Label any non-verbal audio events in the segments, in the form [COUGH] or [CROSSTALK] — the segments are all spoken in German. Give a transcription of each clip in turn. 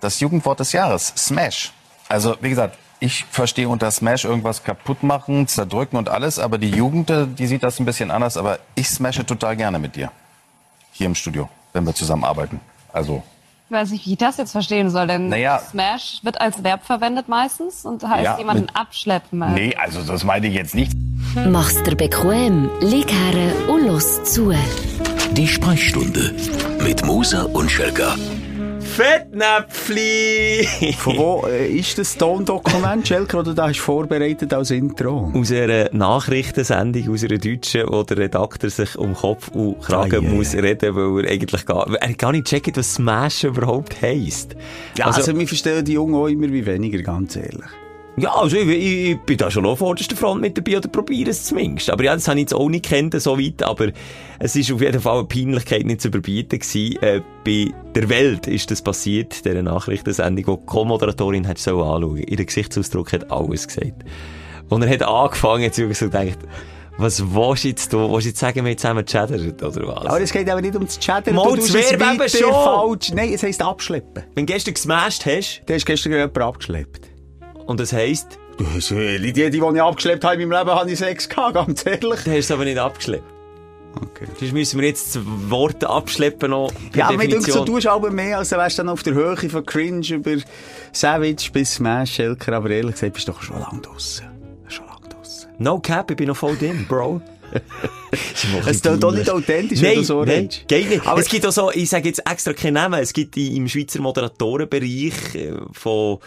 Das Jugendwort des Jahres, Smash. Also, wie gesagt, ich verstehe unter Smash irgendwas kaputt machen, zerdrücken und alles, aber die Jugend, äh, die sieht das ein bisschen anders, aber ich smashe total gerne mit dir. Hier im Studio, wenn wir zusammen arbeiten. Also, Ich weiß nicht, wie ich das jetzt verstehen soll, denn Naja. Smash wird als Verb verwendet meistens und heißt Ja, jemanden mit- abschleppen. Also nee, also das meine ich jetzt nicht. Mach's dir bequem, lieg her und los zu. Die Sprechstunde mit Musa und Schelga. Fettnäpfli! Von wo äh, ist das Tondokument, Schelker, oder da hast du vorbereitet als Intro? aus einer Nachrichtensendung, aus einer deutschen, wo der Redakteur sich um Kopf und Kragen Ah, yeah. muss reden, weil er eigentlich gar, er gar nicht checkt, was Smash überhaupt heisst. Ja, also, wir verstehen die Jungen auch immer wie weniger, ganz ehrlich. Ja, also ich, ich, ich bin da schon auf vorderster Front mit dabei oder probiere es zumindest. Aber ja, das habe ich jetzt auch nicht kennt, so weit, aber es ist auf jeden Fall eine Peinlichkeit nicht zu überbieten gewesen. Äh, bei der Welt ist das passiert, dieser Nachrichtensendung, wo die Co-Moderatorin hat so anschauen. Ihr Gesichtsausdruck hat alles gesagt. Und er hat angefangen, jetzt wirklich so gedacht, was willst du jetzt, du, willst du jetzt sagen, wir haben zusammen chattert, oder was? Aber es geht aber nicht um das Chatten. Mal, du eben schon. falsch. Nein, es heisst abschleppen. Wenn du gestern gesmashed hast, Du hast gestern jemanden abgeschleppt. Und das heisst, Du hast, äh, die, die, die ich abgeschleppt habe in meinem Leben, habe ich Sex gehabt, ganz ehrlich. dann hast du es aber nicht abgeschleppt. Okay. Sonst müssen wir jetzt das Wort abschleppen noch. Ja, mir denkt so, du hast aber mehr, als wärst du dann auf der Höhe von Cringe über Savage bis Smash, Schelker, aber ehrlich gesagt, bist du doch schon lange draussen. Schon lange draussen. No cap, ich bin noch voll drin, Bro. [LAUGHS] Es ist doch nicht authentisch, wenn nein, du so nein, redest. geht nicht. Aber- es gibt auch so, ich sage jetzt extra keinen Namen, es gibt im Schweizer Moderatorenbereich äh, von,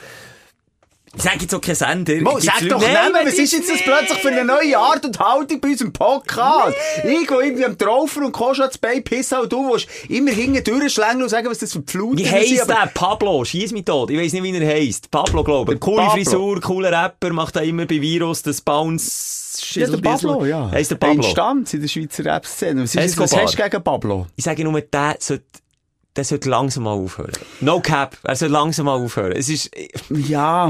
ich sage jetzt auch keinen Sender. Mo, sag doch Nein, Namen, wenn was ist jetzt das nee. plötzlich für eine neue Art und Haltung bei unserem Podcast? Ich, wo irgendwie am Traufer und Kosch ans Bein pissen, und du willst immer hinten durchschlängeln und sagen, was das für Pfluten Wie sind, heisst der? Pablo, schieß mich tot. Ich weiss nicht, wie er heisst. Pablo, glaube ich. Coole Pablo. Frisur, cooler Rapper, macht da immer bei Virus das Bounce. Ja, der Pablo, ja. Heisst der Pablo. Instanz in der Schweizer Rap-Szene. Was, ist was hast du gegen Pablo? Ich sage nur, der sollte, der sollte langsam mal aufhören. No cap. Er sollte langsam mal aufhören. Es ist, Ja.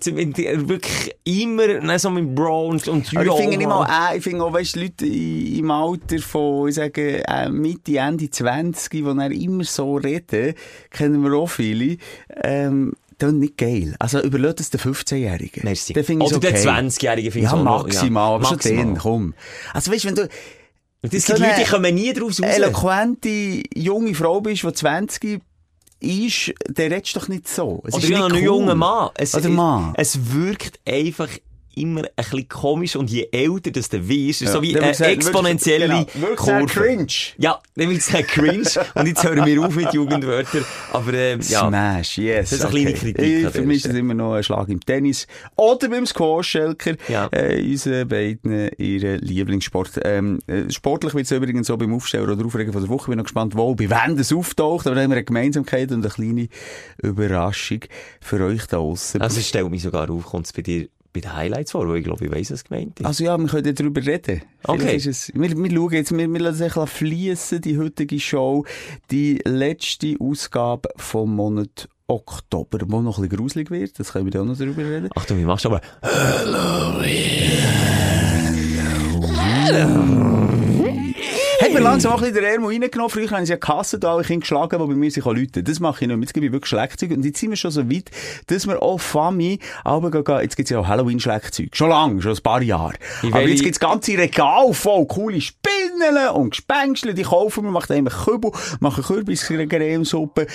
zum- wirklich immer, ne, so mit Bro und, und ich finde nicht mal, äh, ich finde auch, weißt, Leute im Alter von, ich sage, äh, Mitte, Ende 20, die dann immer so reden, kennen wir auch viele, ähm, das ist nicht geil. Also überlegt es den 15-Jährigen. Merci. Den Oder okay. den 20-Jährigen finde ich Ja, maximal, ja, aber schon maximal. den, komm. Also weißt, wenn du Und es so gibt Leute, die kommen nie draus raus. eloquente junge Frau bist, die 20 ist, dann redest doch nicht so. Es Oder ist nicht ein cool. junger Mann. Es, Oder Mann. Es wirkt einfach immer ein bisschen komisch und je älter das du wirst, ist so wie Dann eine exponentielle genau, Kurve. cringe. Ja, dann wird es cringe und jetzt hören wir auf mit Jugendwörtern. Aber ähm, ja, Smash, yes. Das ist eine kleine Kritik Ich, Stelle. immer noch ein Schlag im Tennis. Oder beim Squash, Schelker. Ja. Äh, unsere beiden, ihre Lieblingssport. Ähm, äh, sportlich wird es übrigens so beim Aufsteller oder Aufregen von der Woche. Bin noch gespannt, wo, bei wem das auftaucht. Aber da haben wir eine Gemeinsamkeit und eine kleine Überraschung für euch da draussen. also es stellt mich sogar auf, kommt es bei dir bei den Highlights vor, weil ich glaube, ich weiss, was gemeint ist. Also ja, wir können darüber reden. Okay. Ist es, wir, wir schauen jetzt, wir, wir lassen es fließen, die heutige Show, die letzte Ausgabe vom Monat Oktober, wo noch ein bisschen gruselig wird, das können wir dann auch noch darüber reden. Achtung, wie machst du aber? Hat mir langsam auch ein bisschen den Ärmel reingenommen. Früher haben sie ja Kassen da, alle Kinder geschlagen, die bei mir sich Leute. Das mache ich nicht mehr. Jetzt gebe ich wirklich Schlagzeug. Und jetzt sind wir schon so weit, dass wir auch Fami, aber gehen, gehen- jetzt gibt's ja auch Halloween-Schlagzeug. Schon lang, schon ein paar Jahre. Wie Aber jetzt gibt's ganze Regal voll coole Spinnen und Gespenkstel, die kaufen wir, machen einfach Kübel, machen Kürbiscremesuppe,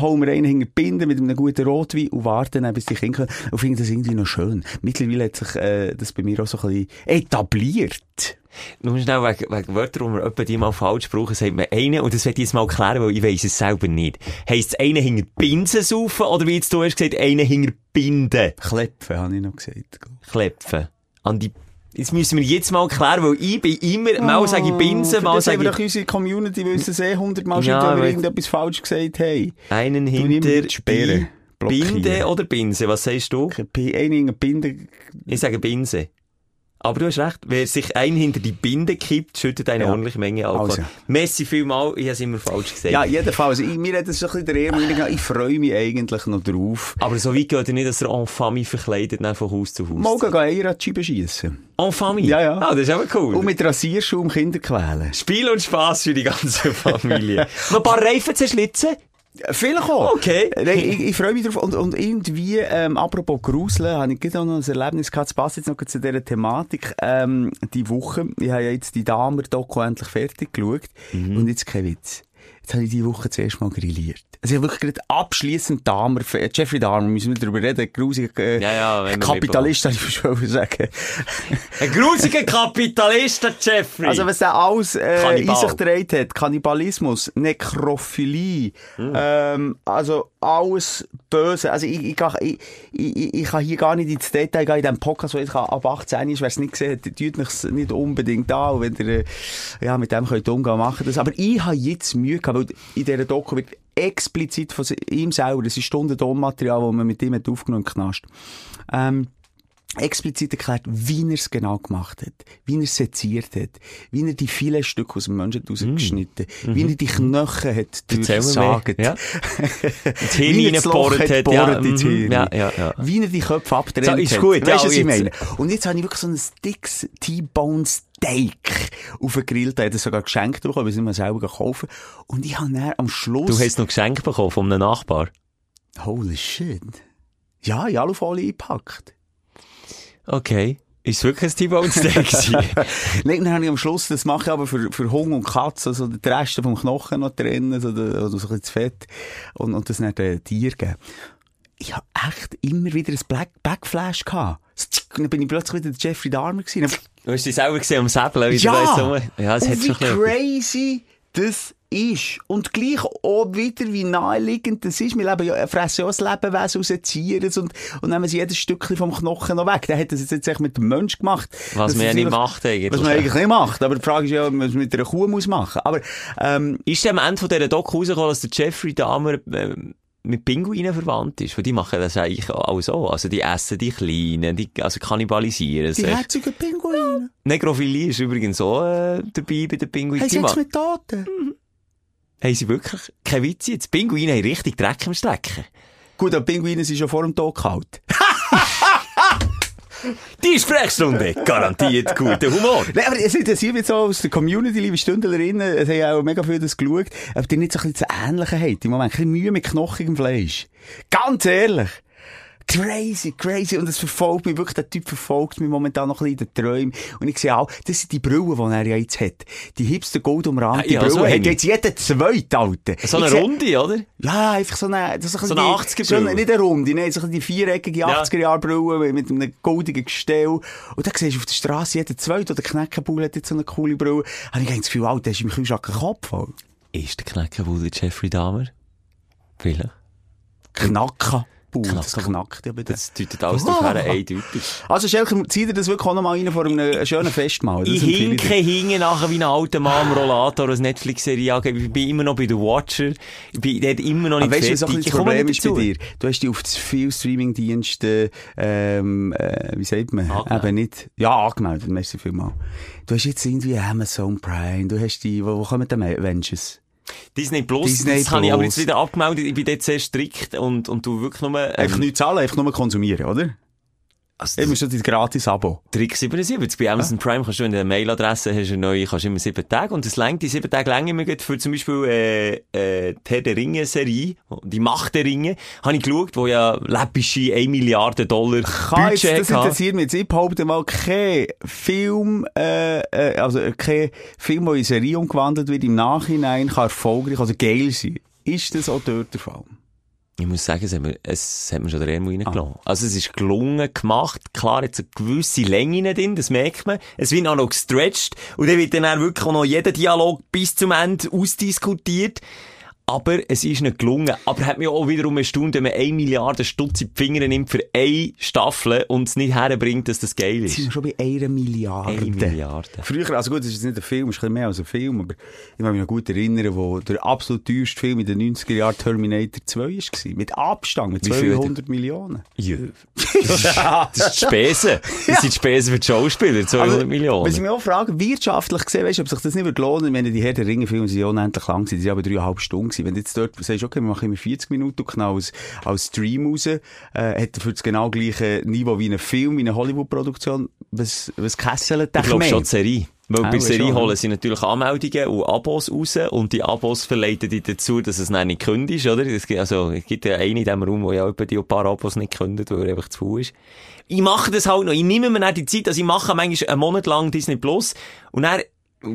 holen wir einen hinter die Binde mit einem guten Rotwein und warten dann, bis die Kinder kommen. Und finden das irgendwie noch schön. Mittlerweile hat sich äh, das bei mir auch so ein bisschen etabliert. Nur schnell wegen, wegen Wörtern, die wir etwa die mal falsch brauchen, sagt man einen, und das werde ich jetzt mal klären, weil ich weiss es selber nicht. Heisst es einen hinter Binsen saufen, oder wie jetzt du hast gesagt, einen hinter Binden Klepfen, habe ich noch gesagt. klepfen? An die, jetzt müssen wir jetzt mal klären, weil ich bin immer, mal sage ich Binsen, mal Oh, sage ich doch unsere Community wissen eh hundertmal schon, wenn wir irgendetwas falsch gesagt haben. einen hinter Sperre. Blockieren. Binde oder Binse, was sagst du? Einen in Binde. Ich sage Binse. Aber du hast recht, wer sich ein hinter die Binde kippt, schüttet eine Ja. ordentliche Menge Alkohol. Also. Messi vielmal, ich habe es immer falsch gesagt. Ja, jedenfalls. Ich, mir hat das ein bisschen der reingegangen. Ich freue mich eigentlich noch drauf. Aber so weit geht er nicht, dass er en famille verkleidet dann von Haus zu Haus. Morgen an die Scheibe schiessen. En famille? Ja, ja. Ah, das ist aber cool. Und mit Rasierschaum Kinder quälen. Spiel und Spass für die ganze [LAUGHS] Familie. Noch ein paar Reifen zerschlitzen? Vielleicht auch. Okay. Ich, ich freue mich drauf. Und, und irgendwie, ähm, apropos Gruseln, habe ich gerade noch ein Erlebnis gehabt. Es passt jetzt noch zu dieser Thematik. Ähm, die Woche, ich habe ja jetzt die Damer-Doku endlich fertig geschaut. Und jetzt kein Witz. Jetzt habe ich die Woche zuerst mal grilliert. Also ich habe wirklich gerade abschliessend Damer, äh, Jeffrey Dahmer, müssen wir darüber reden, grusiger äh, Ja, ja, Kapitalist, habe ich schon sagen. [LAUGHS] Ein grusiger Kapitalist, der Jeffrey. Also was der alles äh, in sich gedreht hat, Kannibalismus, Nekrophilie, ähm, also alles Böse. Also ich, ich, kann- ich, ich, ich kann hier gar nicht ins Detail gehen, in diesem Podcast, wo ich ab 18 ist, wer es nicht gesehen hat, tut mich nicht unbedingt an. Und wenn ihr äh, ja, mit dem könnt umgehen, machen das. Aber ich habe jetzt Mühe gehabt, weil in dieser Doku wird explizit von ihm selber, das ist Stunden Tonmaterial, das man mit ihm hat aufgenommen hat. Ähm, explizit erklärt, wie er es genau gemacht hat, wie er es seziert hat, wie er die vielen Stücke aus dem Menschen rausgeschnitten hat, wie er die Knochen hat Mm. Durchsagt, Ja. [LAUGHS] das Hirn reingebohrt hat, ja. Mhm. Hirn. Ja, ja, ja. Wie er die Köpfe abtrennt So, ist hat. gut, Weißt du, ja, was ich meine? Und jetzt habe ich wirklich so ein dickes T-Bone Steak auf den Grill, da hat er sogar geschenkt bekommen, weil ich nicht mehr selber kaufen. Und ich habe dann am Schluss... Du hast noch Geschenk bekommen von einem Nachbar. Holy shit. Ja, in Alufolie eingepackt. Okay. Ist wirklich ein T-Bone Steak? [LAUGHS] Nein, dann habe ich am Schluss, das mache ich aber für, für Hund und Katze, so die Reste vom Knochen noch trennen, so, so ein bisschen das Fett, und, und das dann den Tier geben. Ich habe echt immer wieder ein Black Backflash gehabt. Und dann bin ich plötzlich wieder der Jeffrey Dahmer gewesen. Du hast dich selber gesehen am Säbeln. Ja! so- Ja, und hat schon crazy das ist. Und gleich auch wieder, wie naheliegend das ist. Wir leben ja, fressen ja das Lebewesen aus Tieren und, und nehmen sie jedes Stückchen vom Knochen noch weg. Der hat das jetzt echt mit dem Mensch gemacht. Was Das man ja nicht macht eigentlich. Was man eigentlich nicht macht. Aber die Frage ist ja, was man mit einer Kuh muss machen. Aber, ähm, Ist am Ende von dieser Doku rausgekommen, dass der Jeffrey Dahmer ähm, mit Pinguinen verwandt ist? Weil die machen das eigentlich auch so. Also die essen die Kleinen, die also kannibalisieren die sich. herzigen Pinguine. Negrophilie ist übrigens auch äh, dabei bei den Pinguinen. Haben Die sie jetzt mit Toten? haben sie wirklich, kein Witz jetzt, Pinguine haben richtig Dreck im Stecken. Gut, aber Pinguine sind schon vor dem Tod kalt. [LAUGHS] Die Sprechstunde, garantiert guten Humor. Nein, aber es interessiert mich so aus der Community, liebe Stündlerinnen, es haben auch mega viele das geschaut, ob die nicht so ein bisschen habt. Im Moment ein bisschen Mühe mit knochigem Fleisch. Ganz ehrlich. Crazy, crazy. Und es verfolgt mich wirklich, der Typ verfolgt mich momentan noch ein bisschen in den Träumen. Und ich sehe auch, das sind die Brillen, die er ja jetzt hat. Die hipster goldumrahmte Ja, ja, Brille so hat jetzt jeder zweite, Alte. So eine sehe- Runde, oder? Ja, einfach so eine, das ist So ein eine bisschen 80er die- so eine-. Nicht eine Runde, nein, so die viereckige Ja. 80er-Jahre-Brille mit einem goldigen Gestell. Und dann siehst du auf der Straße jeden zweite, oder Kneckenbull hat jetzt so eine coole Brille. Habe ich das Gefühl, Alter, der ist im Kühlschrank ein Kopf. Ist der Kneckenbulle Jeffrey Dahmer? Vielleicht. Knackenbull, das Knackenbull. knackt ja bei. Das deutet alles darauf her, [LAUGHS] eindeutig. Also, Schelker, zieh dir das wirklich auch noch mal rein vor einem schönen Festmahl. Das Ich hinke hinge nachher wie ein alter Mann am Rollator, als Netflix-Serie. Ich bin immer noch bei The Watcher. Ich bin dort immer noch nicht Aber weißt du, fertig. bisschen Ich das Problem ist bei dir? Du hast dich auf zu viele Streaming-Dienste, ähm, äh, wie sagt man? Angemeldet. Eben nicht, ja, angemeldet, merci vielmal. Du hast jetzt irgendwie Amazon Prime, du hast die, wo, wo kommen denn Avengers? Disney Plus, Disney das habe ich aber Plus. jetzt wieder abgemeldet. Ich bin dort sehr strikt und, und du wirklich nur, Einfach ähm, nicht zahlen, einfach nur konsumieren, oder? Also, Immer schon das gratis-Abo. Trick 77. Bei Amazon Prime kannst du in der Mailadresse hast du eine neue, kannst du immer sieben Tage. Und das längt, die sieben Tage länger immer für zum Beispiel, äh, äh, die Herr der Ringe Serie, die Macht der Ringe, habe ich geschaut, wo ja läppische 1 Milliarde Dollar Kann jetzt, Budget das hatte. interessiert mich jetzt. Ich behaupte mal, kein Film, äh, äh, also kein Film, der in Serie umgewandelt wird, im Nachhinein kann erfolgreich oder geil sein. Ist das auch dort der Fall? Ich muss sagen, es hat mir, es hat mir schon der Ärmel reingelassen. Ah. Also es ist gelungen gemacht. Klar, jetzt eine gewisse Länge drin, das merkt man. Es wird auch noch gestretched. Und dann wird dann auch wirklich auch noch jeder Dialog bis zum Ende ausdiskutiert. Aber es ist nicht gelungen. Aber hat mir auch wiederum erstaunt, wenn man 1 Milliarde Stutz in die Finger nimmt für eine Staffel und es nicht herbringt, dass das geil Jetzt sind wir ist. schon bei einer Milliarde. Eine Milliarde. Früher, also gut, das ist jetzt nicht ein Film, es ist ein bisschen mehr als ein Film, aber ich kann mich noch gut erinnern, wo der absolut teuerste Film in den 90er Jahren Terminator 2 war. Mit Abstand, mit Wie viel 200 Millionen. Ja. [LAUGHS] Das ist die Spesen. Das sind die Spesen für die Schauspieler, 200 Also, Millionen. Was ich mich auch frage, wirtschaftlich gesehen, weißt du, ob sich das nicht würde lohnen, wenn die Herr der Ringe-Filme sind unendlich lang gewesen, die sind aber dreieinhalb Stunden gewesen. Wenn du jetzt dort sagst, okay, wir machen immer 40 Minuten und genau als, als Stream raus, äh, hat er für das genau gleiche Niveau wie ein Film, wie eine Hollywood-Produktion, was, was kesselt ich glaube schon die Serie. Weil Auch bei Serie holen sie natürlich Anmeldungen und Abos raus und die Abos verleiten dich dazu, dass es dann nicht kündigt, oder? Es gibt, also, es gibt ja einen in diesem Raum, wo ja etwa die ein paar Abos nicht kündigt, weil er einfach zu ist. Ich mache das halt noch. Ich nehme mir dann die Zeit, also ich mache manchmal einen Monat lang Disney Plus und dann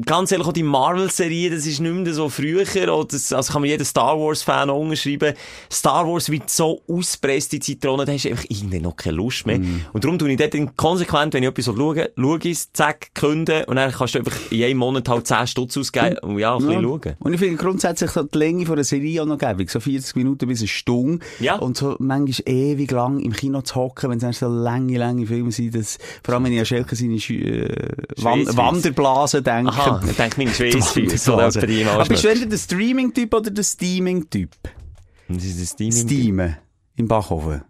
Ganz ehrlich, auch die Marvel-Serie, das ist nicht mehr so früher, oder das, also kann mir jeder Star Wars-Fan unterschreiben. Star Wars wird so auspresst, die Zitrone, da hast du einfach irgendwie noch keine Lust mehr. Und darum tue ich dort dann konsequent, wenn ich etwas schaue, schaue ich es, zack, künden, und dann kannst du einfach in einem Monat halt 10 Stutz ausgeben, und ja, ein bisschen schauen. Und ich finde grundsätzlich die Länge von einer Serie auch noch gäbig. So 40 Minuten bis eine Stunde. Ja. Und so manchmal ewig lang im Kino zu hocken, wenn es so lange, lange Filme sind, das, vor allem wenn ich an Schelke seine äh, Wan Schweissfüsse. Wanderblasen denke. Aha, ich denke, meine Schweißfüße, oder die Aber bist du eher der Streaming-Typ oder der Steaming-Typ? Das ist das Steaming. Steamen. Im Bachhofen.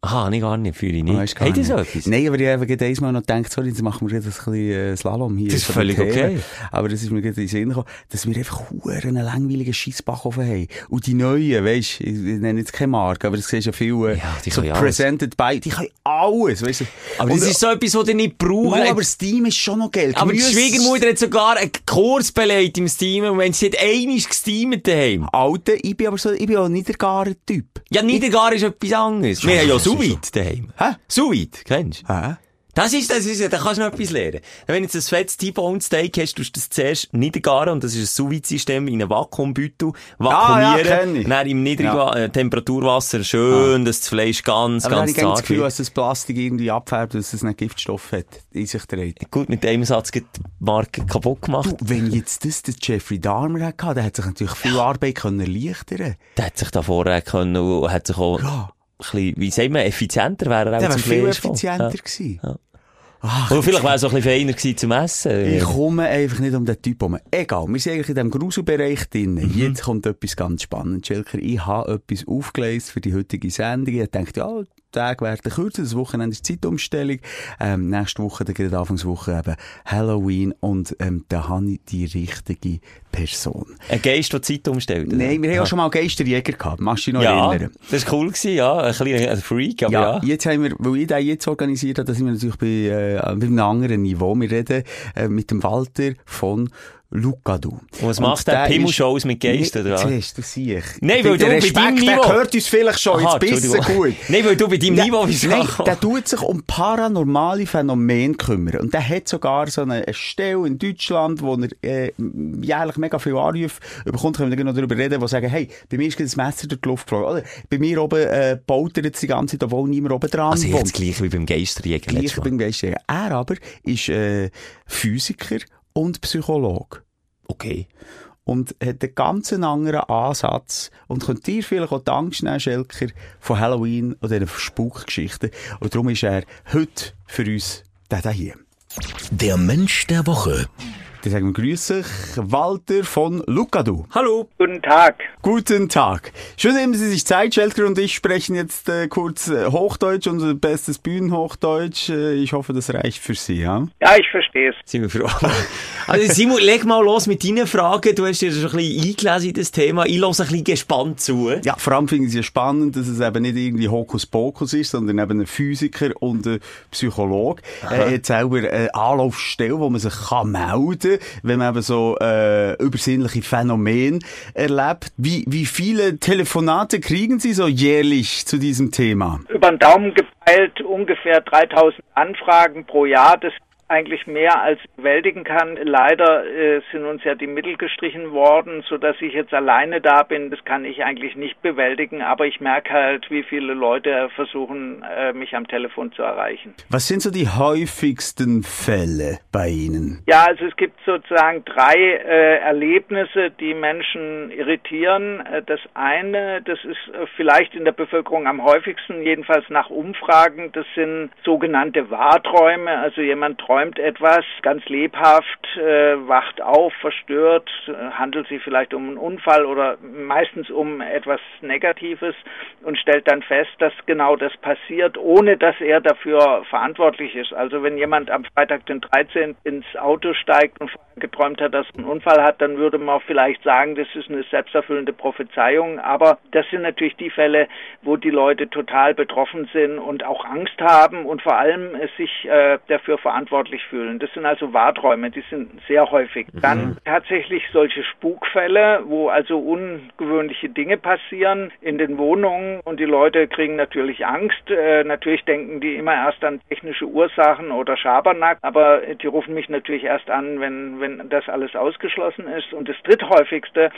Aha, nicht gar nicht, fühle ich Ah, nicht. ihr so nicht. etwas? Nein, aber ich habe gerade einmal noch gedacht, sorry, jetzt machen wir gerade ein bisschen äh, Slalom hier. Das ist völlig Themen. okay. Aber das ist mir gerade in den Sinn gekommen, dass wir einfach einen langweiligen Scheissbackofen haben. Und die neuen, weisst, ich, ich nenne jetzt keine Marke, aber das siehst ja viel, äh, Ja, die so können alles. presented by, die können alles, weisst du. Aber Und- das ist so etwas, was ihr nicht braucht. Mal, aber Steam ist schon noch Geld. Aber die Schwiegermutter hat sogar einen Kurs belegt im Steam und wenn sie hat einmal gesteamt daheim. Alter, ich bin aber so, ich bin auch nicht der gare Typ. Ja, Niedergar ist etwas anderes. Wir haben ja [LAUGHS] Sous-Vide daheim. Hä? Sous-Vide, kennst du? Hä? Das ist, das ist, da kannst du noch etwas lernen. Wenn du jetzt ein fettes T-Bone Steak hast, tust du das zuerst niedergaren und das ist ein Sous-Vide-System in einem Vakuumbeutel. Ah, ja, Vakuumieren. kenn ich. und dann im niedrigen Ja. äh, Temperaturwasser schön, dass das Fleisch ganz, Aber dann habe ganz ich gerne das zart Gefühl, wird. dass das Plastik irgendwie abfärbt, dass es nicht Giftstoff hat, in sich trägt. Gut, mit dem Satz geht die Marke kaputt gemacht. Du, wenn jetzt das der Jeffrey Dahmer hat gehabt, der hat sich natürlich viel Arbeit können erleichtern. Der hat sich da vorher können und hat sich auch Ja. Bisschen, wie sagt man, effizienter wäre er auch zum viel effizienter gewesen. Ja. Ach, Oder vielleicht wäre es auch ein bisschen feiner gewesen zum Essen. ich komme einfach nicht um den Typ herum. Egal, wir sind eigentlich in diesem Gruselbereich drin. Mhm. Jetzt kommt etwas ganz spannend, Schelker. Ich habe etwas aufgelesen für die heutige Sendung. Ich dachte, ja, Tage werden kürzer, das Wochenende ist Zeitumstellung. Ähm, nächste Woche, dann geht Anfangswoche eben Halloween und ähm, da habe ich die richtige Person. Ein Geist, der Zeit umstellt. Nein, wir haben ja Ah. schon mal Geisterjäger gehabt, machst du dich noch Ja, erinnern? das war cool gewesen, ja. Ein kleiner ein Freak, aber Ja, ja. jetzt haben wir, weil ich den jetzt organisiert habe, da sind wir natürlich bei, äh, bei einem anderen Niveau. Wir reden äh, mit dem Walter von Lucadu. Und was macht der? Pimmelshows mit Geistern, was? Siehst du, sieh Nein, weil der du bei deinem Respekt, der Niveau- hört uns vielleicht schon, Aha, jetzt du Entschuldigung. gut. Nein, weil du bei deinem Der- Niveau. Nein, der tut sich um paranormale Phänomene kümmern. Und der hat sogar so eine, eine Stelle in Deutschland, wo er äh, jährlich mega viel Anrufe bekommt. Können wir noch darüber reden, die sagen, hey, bei mir ist das Messer durch die Luft geflogen. Oder bei mir oben äh, baut er jetzt die ganze Zeit, obwohl niemand oben dran Also wohnt. jetzt gleich wie beim Geisterjäger. Gleich Mal. beim Geistjäger. Er aber ist äh, Physiker und Psychologe. Okay. Und hat einen ganz anderen Ansatz. Und könnt ihr vielleicht auch die Angst nehmen, Schelker, von Halloween oder diesen Spukgeschichten. Und darum ist er heute für uns der hier. Der Mensch der Woche. Dann sagen wir Grüße, Walter von Lucadu. Hallo. Guten Tag. Guten Tag. Schön nehmen Sie sich Zeit, Schelker und ich sprechen jetzt äh, kurz äh, Hochdeutsch, unser bestes Bühnenhochdeutsch. Äh, ich hoffe, das reicht für Sie, ja? Ja, ich verstehe es. Sind wir froh. Also Simon, leg mal los mit deinen Fragen. Du hast dir schon ein bisschen eingelesen in das Thema. Ich höre ein bisschen gespannt zu. Ja, vor allem finde ich es ja spannend, dass es eben nicht irgendwie Hokuspokus ist, sondern eben ein Physiker und ein Psychologe. Er hat selber eine Anlaufstelle, wo man sich kann melden kann, wenn man eben so äh, übersinnliche Phänomene erlebt. Wie, wie viele Telefonate kriegen Sie so jährlich zu diesem Thema? Über den Daumen gepeilt ungefähr 3000 Anfragen pro Jahr. Das eigentlich mehr als bewältigen kann. Leider äh, sind uns ja die Mittel gestrichen worden, so dass ich jetzt alleine da bin. Das kann ich eigentlich nicht bewältigen, aber ich merke halt, wie viele Leute versuchen, äh, mich am Telefon zu erreichen. Was sind so die häufigsten Fälle bei Ihnen? Ja, also es gibt sozusagen drei äh, Erlebnisse, die Menschen irritieren. Äh, Das eine, das ist äh, vielleicht in der Bevölkerung am häufigsten, jedenfalls nach Umfragen, das sind sogenannte Wahrträume. Also jemand träumt etwas ganz lebhaft, äh, wacht auf, verstört, handelt sich vielleicht um einen Unfall oder meistens um etwas Negatives und stellt dann fest, dass genau das passiert, ohne dass er dafür verantwortlich ist. Also wenn jemand am Freitag den 13. ins Auto steigt und geträumt hat, dass er einen Unfall hat, dann würde man vielleicht sagen, das ist eine selbsterfüllende Prophezeiung. Aber das sind natürlich die Fälle, wo die Leute total betroffen sind und auch Angst haben und vor allem sich äh, dafür verantwortlich verantwortlich fühlen. Das sind also Wahrträume, die sind sehr häufig. Dann tatsächlich solche Spukfälle, wo also ungewöhnliche Dinge passieren in den Wohnungen und die Leute kriegen natürlich Angst. Äh, natürlich denken die immer erst an technische Ursachen oder Schabernack, aber die rufen mich natürlich erst an, wenn, wenn das alles ausgeschlossen ist. Und das dritthäufigste,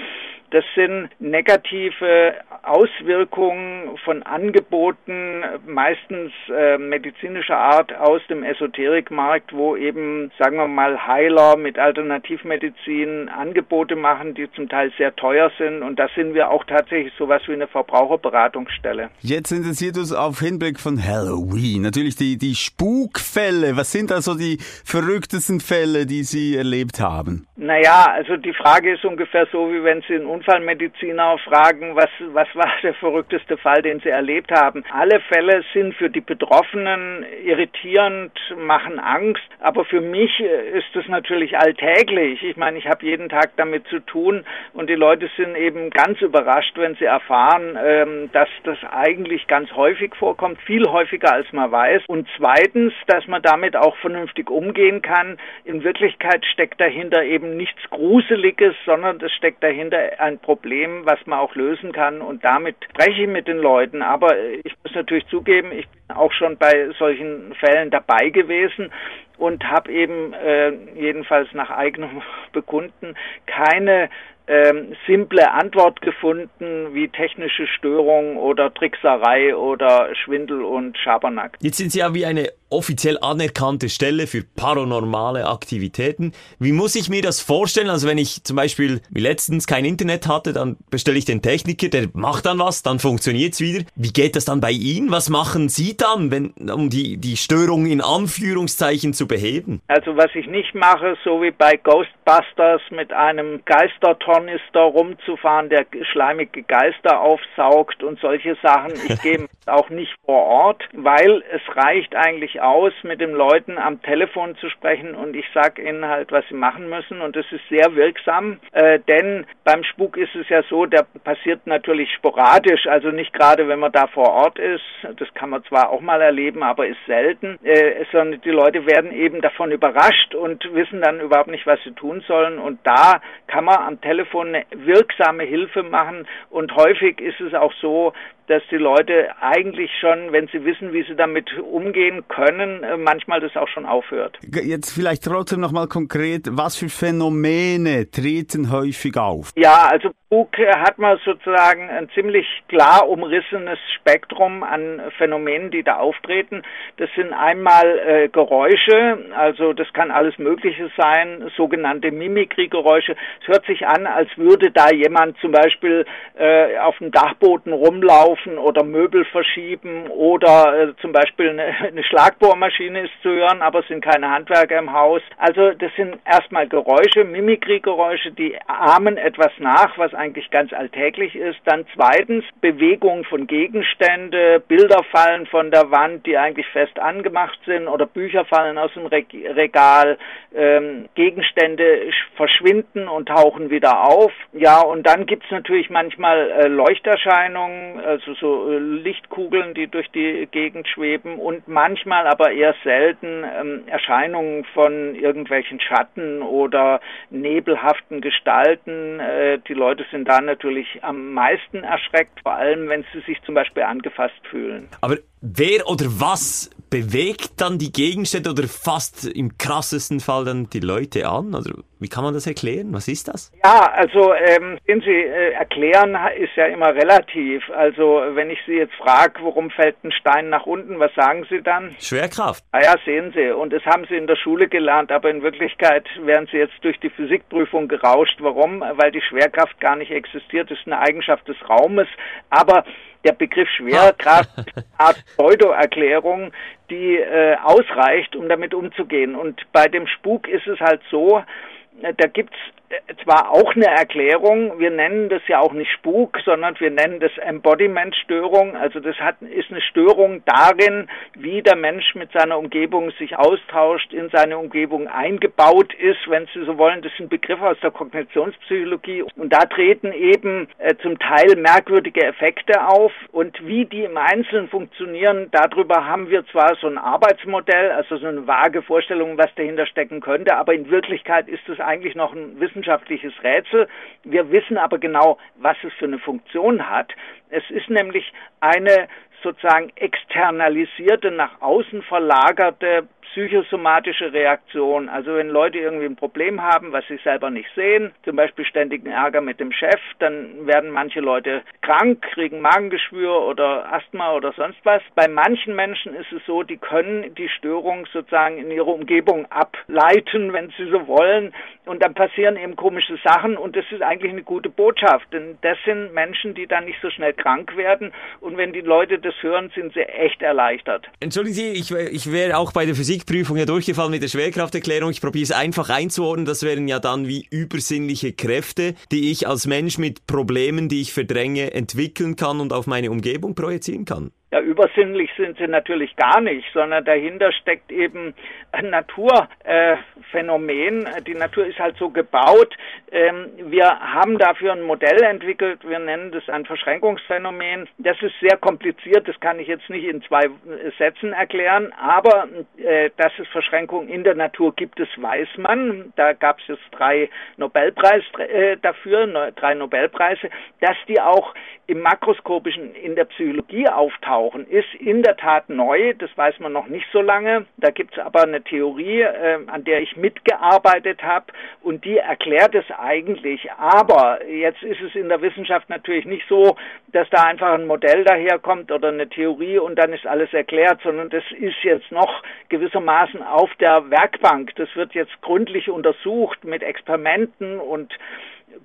das sind negative Auswirkungen von Angeboten, meistens äh, medizinischer Art aus dem Esoterikmarkt, wo eben, sagen wir mal, Heiler mit Alternativmedizin Angebote machen, die zum Teil sehr teuer sind. Und da sind wir auch tatsächlich sowas wie eine Verbraucherberatungsstelle. Jetzt interessiert uns auf Hinblick von Halloween natürlich die, die Spukfälle. Was sind da so die verrücktesten Fälle, die Sie erlebt haben? Naja, also die Frage ist ungefähr so, wie wenn Sie einen Unfallmediziner fragen, was, was war der verrückteste Fall, den Sie erlebt haben. Alle Fälle sind für die Betroffenen irritierend, machen Angst, aber für mich ist es natürlich alltäglich. Ich meine, ich habe jeden Tag damit zu tun und die Leute sind eben ganz überrascht, wenn sie erfahren, ähm, dass das eigentlich ganz häufig vorkommt, viel häufiger als man weiß. Und zweitens, dass man damit auch vernünftig umgehen kann. In Wirklichkeit steckt dahinter eben nichts Gruseliges, sondern es steckt dahinter ein Problem, was man auch lösen kann. Und damit spreche ich mit den Leuten. Aber ich muss natürlich zugeben, ich bin auch schon bei solchen Fällen dabei gewesen und habe eben äh, jedenfalls nach eigenem [LAUGHS] Bekunden keine ähm, simple Antwort gefunden wie technische Störung oder Trickserei oder Schwindel und Schabernack. Jetzt sind Sie ja wie eine offiziell anerkannte Stelle für paranormale Aktivitäten. Wie muss ich mir das vorstellen? Also wenn ich zum Beispiel wie letztens kein Internet hatte, dann bestelle ich den Techniker, der macht dann was, dann funktioniert's wieder. Wie geht das dann bei Ihnen? Was machen Sie dann, wenn, um die, die Störung in Anführungszeichen zu beheben? Also was ich nicht mache, so wie bei Ghostbusters mit einem Geistertornister rumzufahren, der schleimige Geister aufsaugt und solche Sachen. Ich [LAUGHS] gehe auch nicht vor Ort, weil es reicht eigentlich aus, mit den Leuten am Telefon zu sprechen und ich sage ihnen halt, was sie machen müssen und das ist sehr wirksam, äh, denn beim Spuk ist es ja so, der passiert natürlich sporadisch, also nicht gerade, wenn man da vor Ort ist, das kann man zwar auch mal erleben, aber ist selten, äh, sondern die Leute werden eben davon überrascht und wissen dann überhaupt nicht, was sie tun sollen und da kann man am Telefon eine wirksame Hilfe machen. Und häufig ist es auch so, dass die Leute eigentlich schon, wenn sie wissen, wie sie damit umgehen können, äh, manchmal das auch schon aufhört. Jetzt vielleicht trotzdem nochmal konkret, was für Phänomene treten häufig auf? Ja, also Spuk hat man sozusagen ein ziemlich klar umrissenes Spektrum an Phänomenen, die da auftreten. Das sind einmal äh, Geräusche, also das kann alles Mögliche sein, sogenannte Mimikry-Geräusche. Es hört sich an, als würde da jemand zum Beispiel äh, auf dem Dachboden rumlaufen oder Möbel verschieben oder äh, zum Beispiel eine, [LAUGHS] eine Schlagbohrmaschine ist zu hören, aber es sind keine Handwerker im Haus. Also das sind erstmal Geräusche, Mimikry-Geräusche, die ahmen etwas nach, was eigentlich ganz alltäglich ist. Dann zweitens Bewegung von Gegenstände, Bilder fallen von der Wand, die eigentlich fest angemacht sind oder Bücher fallen aus dem Regal, ähm, Gegenstände verschwinden und tauchen wieder auf. Ja, und dann gibt's natürlich manchmal äh, Leuchterscheinungen, also so äh, Lichtkugeln, die durch die Gegend schweben und manchmal aber eher selten ähm, Erscheinungen von irgendwelchen Schatten oder nebelhaften Gestalten. Äh, die Leute sind da natürlich am meisten erschreckt, vor allem wenn sie sich zum Beispiel angefasst fühlen. Aber wer oder was bewegt dann die Gegenstände oder fast im krassesten Fall dann die Leute an? Oder wie kann man das erklären? Was ist das? Ja, also ähm, sehen Sie, äh, erklären ist ja immer relativ. Also wenn ich Sie jetzt frage, warum fällt ein Stein nach unten, was sagen Sie dann? Schwerkraft. Ah ja, sehen Sie. Und das haben Sie in der Schule gelernt, aber in Wirklichkeit werden Sie jetzt durch die Physikprüfung gerauscht. Warum? Weil die Schwerkraft gar nicht existiert. Das ist eine Eigenschaft des Raumes. Aber der Begriff Schwerkraft ist eine Art Pseudo-Erklärung, die äh, ausreicht, um damit umzugehen. Und bei dem Spuk ist es halt so, da gibt's äh, zwar auch eine Erklärung, wir nennen das ja auch nicht Spuk, sondern wir nennen das Embodiment-Störung. Also das hat, ist eine Störung darin, wie der Mensch mit seiner Umgebung sich austauscht, in seine Umgebung eingebaut ist, wenn Sie so wollen. Das sind Begriffe aus der Kognitionspsychologie. Und da treten eben äh, zum Teil merkwürdige Effekte auf. Und wie die im Einzelnen funktionieren, darüber haben wir zwar so ein Arbeitsmodell, also so eine vage Vorstellung, was dahinter stecken könnte, aber in Wirklichkeit ist es eigentlich noch ein wissenschaftliches Rätsel. Wir wissen aber genau, was es für eine Funktion hat. Es ist nämlich eine sozusagen externalisierte, nach außen verlagerte psychosomatische Reaktion. Also wenn Leute irgendwie ein Problem haben, was sie selber nicht sehen, zum Beispiel ständigen Ärger mit dem Chef, dann werden manche Leute krank, kriegen Magengeschwür oder Asthma oder sonst was. Bei manchen Menschen ist es so, die können die Störung sozusagen in ihre Umgebung ableiten, wenn sie so wollen. Und dann passieren eben komische Sachen und das ist eigentlich eine gute Botschaft, denn das sind Menschen, die dann nicht so schnell krank werden und wenn die Leute das hören, sind sie echt erleichtert. Entschuldigen Sie, ich, ich wäre auch bei der Physikprüfung ja durchgefallen mit der Schwerkrafterklärung. Ich probiere es einfach einzuordnen. Das wären ja dann wie übersinnliche Kräfte, die ich als Mensch mit Problemen, die ich verdränge, entwickeln kann und auf meine Umgebung projizieren kann. Ja, übersinnlich sind sie natürlich gar nicht, sondern dahinter steckt eben ein Naturphänomen. Äh, die Natur ist halt so gebaut. Ähm, wir haben dafür ein Modell entwickelt. Wir nennen das ein Verschränkungsphänomen. Das ist sehr kompliziert. Das kann ich jetzt nicht in zwei Sätzen erklären. Aber äh, dass es Verschränkungen in der Natur gibt, das weiß man. Da gab es jetzt drei Nobelpreise äh, dafür, drei Nobelpreise, dass die auch im makroskopischen in der Psychologie auftauchen, ist in der Tat neu. Das weiß man noch nicht so lange. Da gibt es aber eine Theorie, äh, an der ich mitgearbeitet habe und die erklärt es eigentlich. Aber jetzt ist es in der Wissenschaft natürlich nicht so, dass da einfach ein Modell daherkommt oder eine Theorie und dann ist alles erklärt, sondern das ist jetzt noch gewissermaßen auf der Werkbank. Das wird jetzt gründlich untersucht mit Experimenten und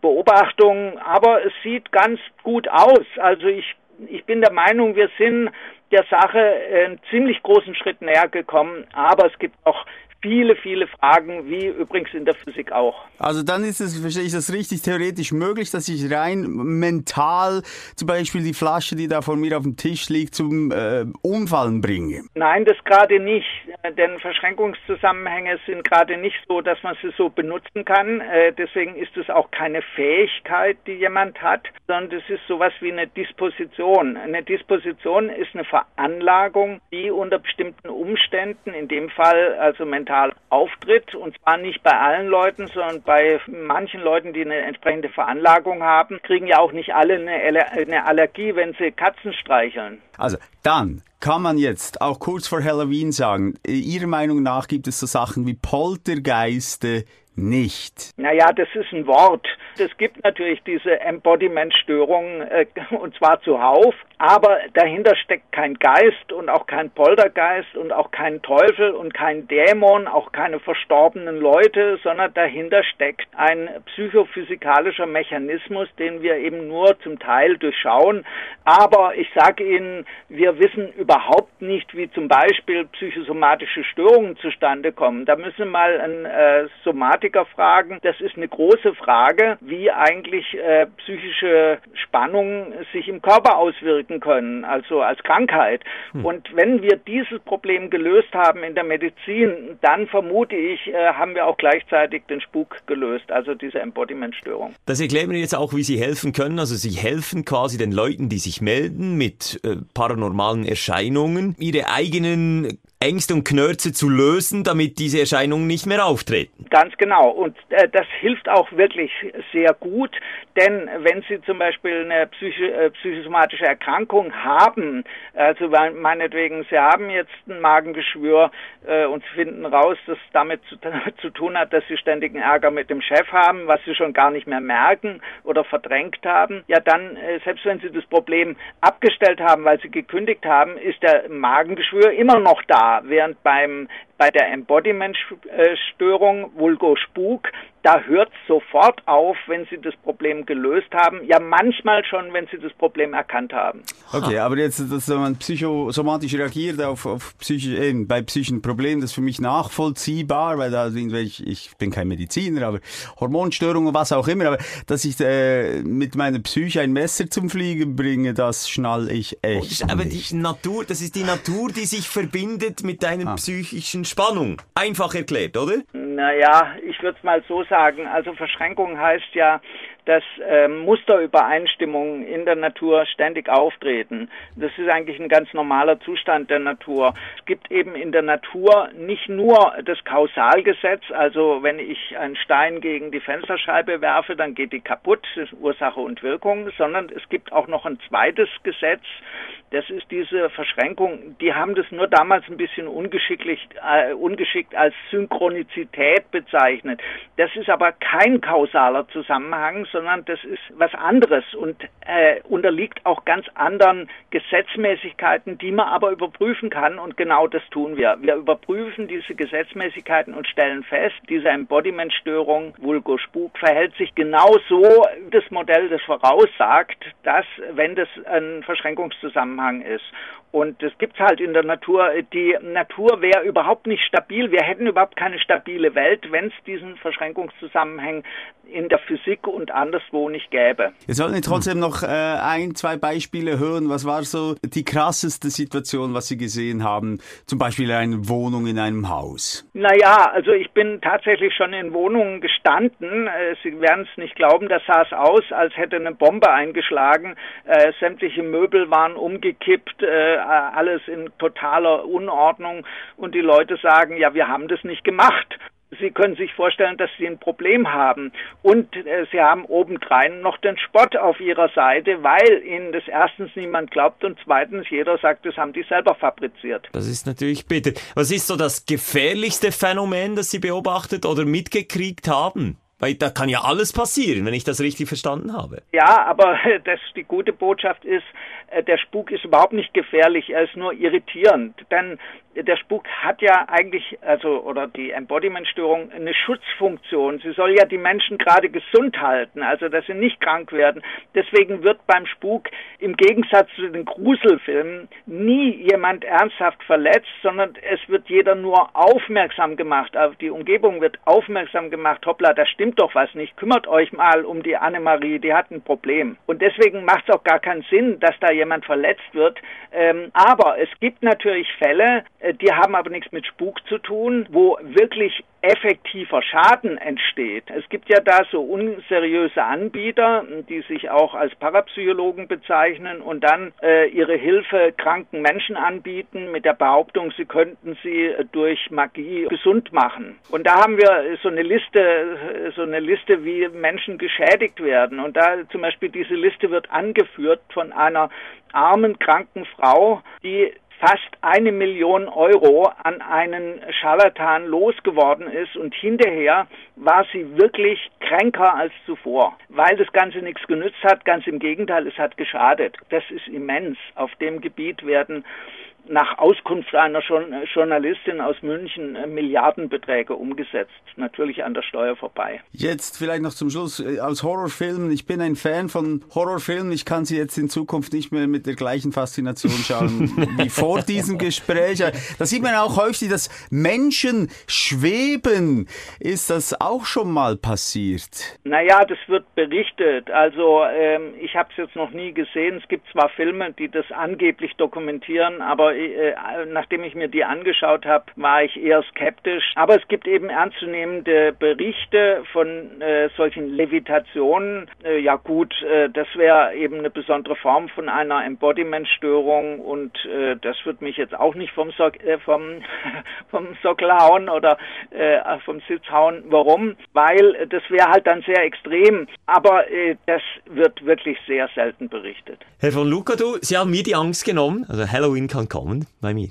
Beobachtungen, aber es sieht ganz gut aus. Also ich, ich bin der Meinung, wir sind der Sache einen ziemlich großen Schritt näher gekommen, aber es gibt auch viele, viele Fragen, wie übrigens in der Physik auch. Also dann ist es, verstehe ich das richtig, theoretisch möglich, dass ich rein mental zum Beispiel die Flasche, die da vor mir auf dem Tisch liegt, zum äh, Umfallen bringe? Nein, das gerade nicht, denn Verschränkungszusammenhänge sind gerade nicht so, dass man sie so benutzen kann. Äh, deswegen ist es auch keine Fähigkeit, die jemand hat, sondern es ist sowas wie eine Disposition. Eine Disposition ist eine Veranlagung, die unter bestimmten Umständen, in dem Fall also mental mental auftritt. Und zwar nicht bei allen Leuten, sondern bei manchen Leuten, die eine entsprechende Veranlagung haben, kriegen ja auch nicht alle eine Allergie, wenn sie Katzen streicheln. Also dann kann man jetzt auch kurz vor Halloween sagen, Ihrer Meinung nach gibt es so Sachen wie Poltergeiste, nicht? Naja, das ist ein Wort. Es gibt natürlich diese Embodiment-Störungen äh, und zwar zuhauf, aber dahinter steckt kein Geist und auch kein Poltergeist und auch kein Teufel und kein Dämon, auch keine verstorbenen Leute, sondern dahinter steckt ein psychophysikalischer Mechanismus, den wir eben nur zum Teil durchschauen. Aber ich sage Ihnen, wir wissen überhaupt nicht, wie zum Beispiel psychosomatische Störungen zustande kommen. Da müssen mal einen äh, Somatiker fragen. Das ist eine große Frage, wie eigentlich äh, psychische Spannungen sich im Körper auswirken können, also als Krankheit. Hm. Und wenn wir dieses Problem gelöst haben in der Medizin, dann vermute ich, äh, haben wir auch gleichzeitig den Spuk gelöst, also diese Embodiment-Störung. Das erklären wir jetzt auch, wie Sie helfen können. Also Sie helfen quasi den Leuten, die sich melden mit äh, paranormalen Erscheinungen, ihre eigenen Ängste und Knörze zu lösen, damit diese Erscheinungen nicht mehr auftreten. Ganz genau. Und äh, das hilft auch wirklich sehr gut, denn wenn Sie zum Beispiel eine psychi äh, psychosomatische Erkrankung haben, also meinetwegen Sie haben jetzt ein Magengeschwür äh, und Sie finden raus, dass damit zu, [LAUGHS] zu tun hat, dass Sie ständigen Ärger mit dem Chef haben, was Sie schon gar nicht mehr merken oder verdrängt haben, ja dann, äh, selbst wenn Sie das Problem abgestellt haben, weil Sie gekündigt haben, ist der Magengeschwür immer noch da wahr, während beim bei der Embodiment-Störung, Vulgo Spuk, da hört sofort auf, wenn Sie das Problem gelöst haben. Ja, manchmal schon, wenn Sie das Problem erkannt haben. Okay, aber jetzt, dass man psychosomatisch reagiert auf, auf psychisch, eben, bei psychischen Problemen, das ist für mich nachvollziehbar, weil da sind ich, ich bin kein Mediziner, aber Hormonstörungen, was auch immer, aber dass ich äh, mit meiner Psyche ein Messer zum Fliegen bringe, das schnall ich echt. aber nicht. die Natur, das ist die Natur, die sich verbindet mit deiner ah. psychischen Spannung. Einfach erklärt, oder? Naja, ich würde es mal so sagen. Also Verschränkung heißt ja, dass äh, Musterübereinstimmungen in der Natur ständig auftreten. Das ist eigentlich ein ganz normaler Zustand der Natur. Es gibt eben in der Natur nicht nur das Kausalgesetz, also wenn ich einen Stein gegen die Fensterscheibe werfe, dann geht die kaputt, das ist Ursache und Wirkung, sondern es gibt auch noch ein zweites Gesetz, das ist diese Verschränkung. Die haben das nur damals ein bisschen ungeschicklich, äh, ungeschickt als Synchronizität bezeichnet. Das ist aber kein kausaler Zusammenhang, sondern das ist was anderes und äh, unterliegt auch ganz anderen Gesetzmäßigkeiten, die man aber überprüfen kann und genau das tun wir. Wir überprüfen diese Gesetzmäßigkeiten und stellen fest, diese Embodiment-Störung, Vulgo Spuk, verhält sich genau so, das Modell das voraussagt, dass, wenn das ein Verschränkungszusammenhang ist und das gibt's halt in der Natur. Die Natur wäre überhaupt nicht stabil. Wir hätten überhaupt keine stabile Welt, wenn es diesen Verschränkungszusammenhang in der Physik und anderswo nicht gäbe. Jetzt sollten wir trotzdem noch äh, ein, zwei Beispiele hören. Was war so die krasseste Situation, was Sie gesehen haben? Zum Beispiel eine Wohnung in einem Haus. Naja, also ich bin tatsächlich schon in Wohnungen gestanden. Äh, Sie werden es nicht glauben, das sah es aus, als hätte eine Bombe eingeschlagen. Äh, sämtliche Möbel waren umgekippt. Äh, alles in totaler Unordnung und die Leute sagen, ja, wir haben das nicht gemacht. Sie können sich vorstellen, dass Sie ein Problem haben. Und äh, Sie haben obendrein noch den Spott auf Ihrer Seite, weil Ihnen das erstens niemand glaubt und zweitens jeder sagt, das haben die selber fabriziert. Das ist natürlich bitter. Was ist so das gefährlichste Phänomen, das Sie beobachtet oder mitgekriegt haben? Weil da kann ja alles passieren, wenn ich das richtig verstanden habe. Ja, aber [LAUGHS] das, die gute Botschaft ist, äh, der Spuk ist überhaupt nicht gefährlich, er ist nur irritierend. Denn der Spuk hat ja eigentlich, also, oder die Embodiment-Störung, eine Schutzfunktion. Sie soll ja die Menschen gerade gesund halten, also dass sie nicht krank werden. Deswegen wird beim Spuk im Gegensatz zu den Gruselfilmen nie jemand ernsthaft verletzt, sondern es wird jeder nur aufmerksam gemacht. Auf die Umgebung wird aufmerksam gemacht. Hoppla, da stimmt doch was nicht. Kümmert euch mal um die Annemarie, die hat ein Problem. Und deswegen macht es auch gar keinen Sinn, dass da jemand verletzt wird. Ähm, aber es gibt natürlich Fälle, die haben aber nichts mit Spuk zu tun, wo wirklich effektiver Schaden entsteht. Es gibt ja da so unseriöse Anbieter, die sich auch als Parapsychologen bezeichnen und dann äh, ihre Hilfe kranken Menschen anbieten mit der Behauptung, sie könnten sie durch Magie gesund machen. Und da haben wir so eine Liste, so eine Liste, wie Menschen geschädigt werden. Und da zum Beispiel diese Liste wird angeführt von einer armen, kranken Frau, die fast eine Million Euro an einen Scharlatan losgeworden ist und hinterher war sie wirklich kränker als zuvor, weil das Ganze nichts genützt hat, ganz im Gegenteil, es hat geschadet. Das ist immens. Auf dem Gebiet werden nach Auskunft einer Journalistin aus München äh, Milliardenbeträge umgesetzt, natürlich an der Steuer vorbei. Jetzt vielleicht noch zum Schluss äh, aus Horrorfilmen. Ich bin ein Fan von Horrorfilmen. Ich kann sie jetzt in Zukunft nicht mehr mit der gleichen Faszination schauen [LAUGHS] wie vor diesem Gespräch. Da sieht man auch häufig, dass Menschen schweben. Ist das auch schon mal passiert? Naja, das wird berichtet. Also ähm, ich habe es jetzt noch nie gesehen. Es gibt zwar Filme, die das angeblich dokumentieren, aber äh, nachdem ich mir die angeschaut habe, war ich eher skeptisch. Aber es gibt eben ernstzunehmende Berichte von äh, solchen Levitationen. Äh, ja gut, äh, das wäre eben eine besondere Form von einer Embodiment-Störung und äh, das wird mich jetzt auch nicht vom, so äh, vom, [LAUGHS] vom Sockel hauen oder vom Sitz hauen. Warum? Weil das wäre halt dann sehr extrem. Aber das wird wirklich sehr selten berichtet. Herr von Luca, du, Sie haben mir die Angst genommen. Also Halloween kann kommen bei mir.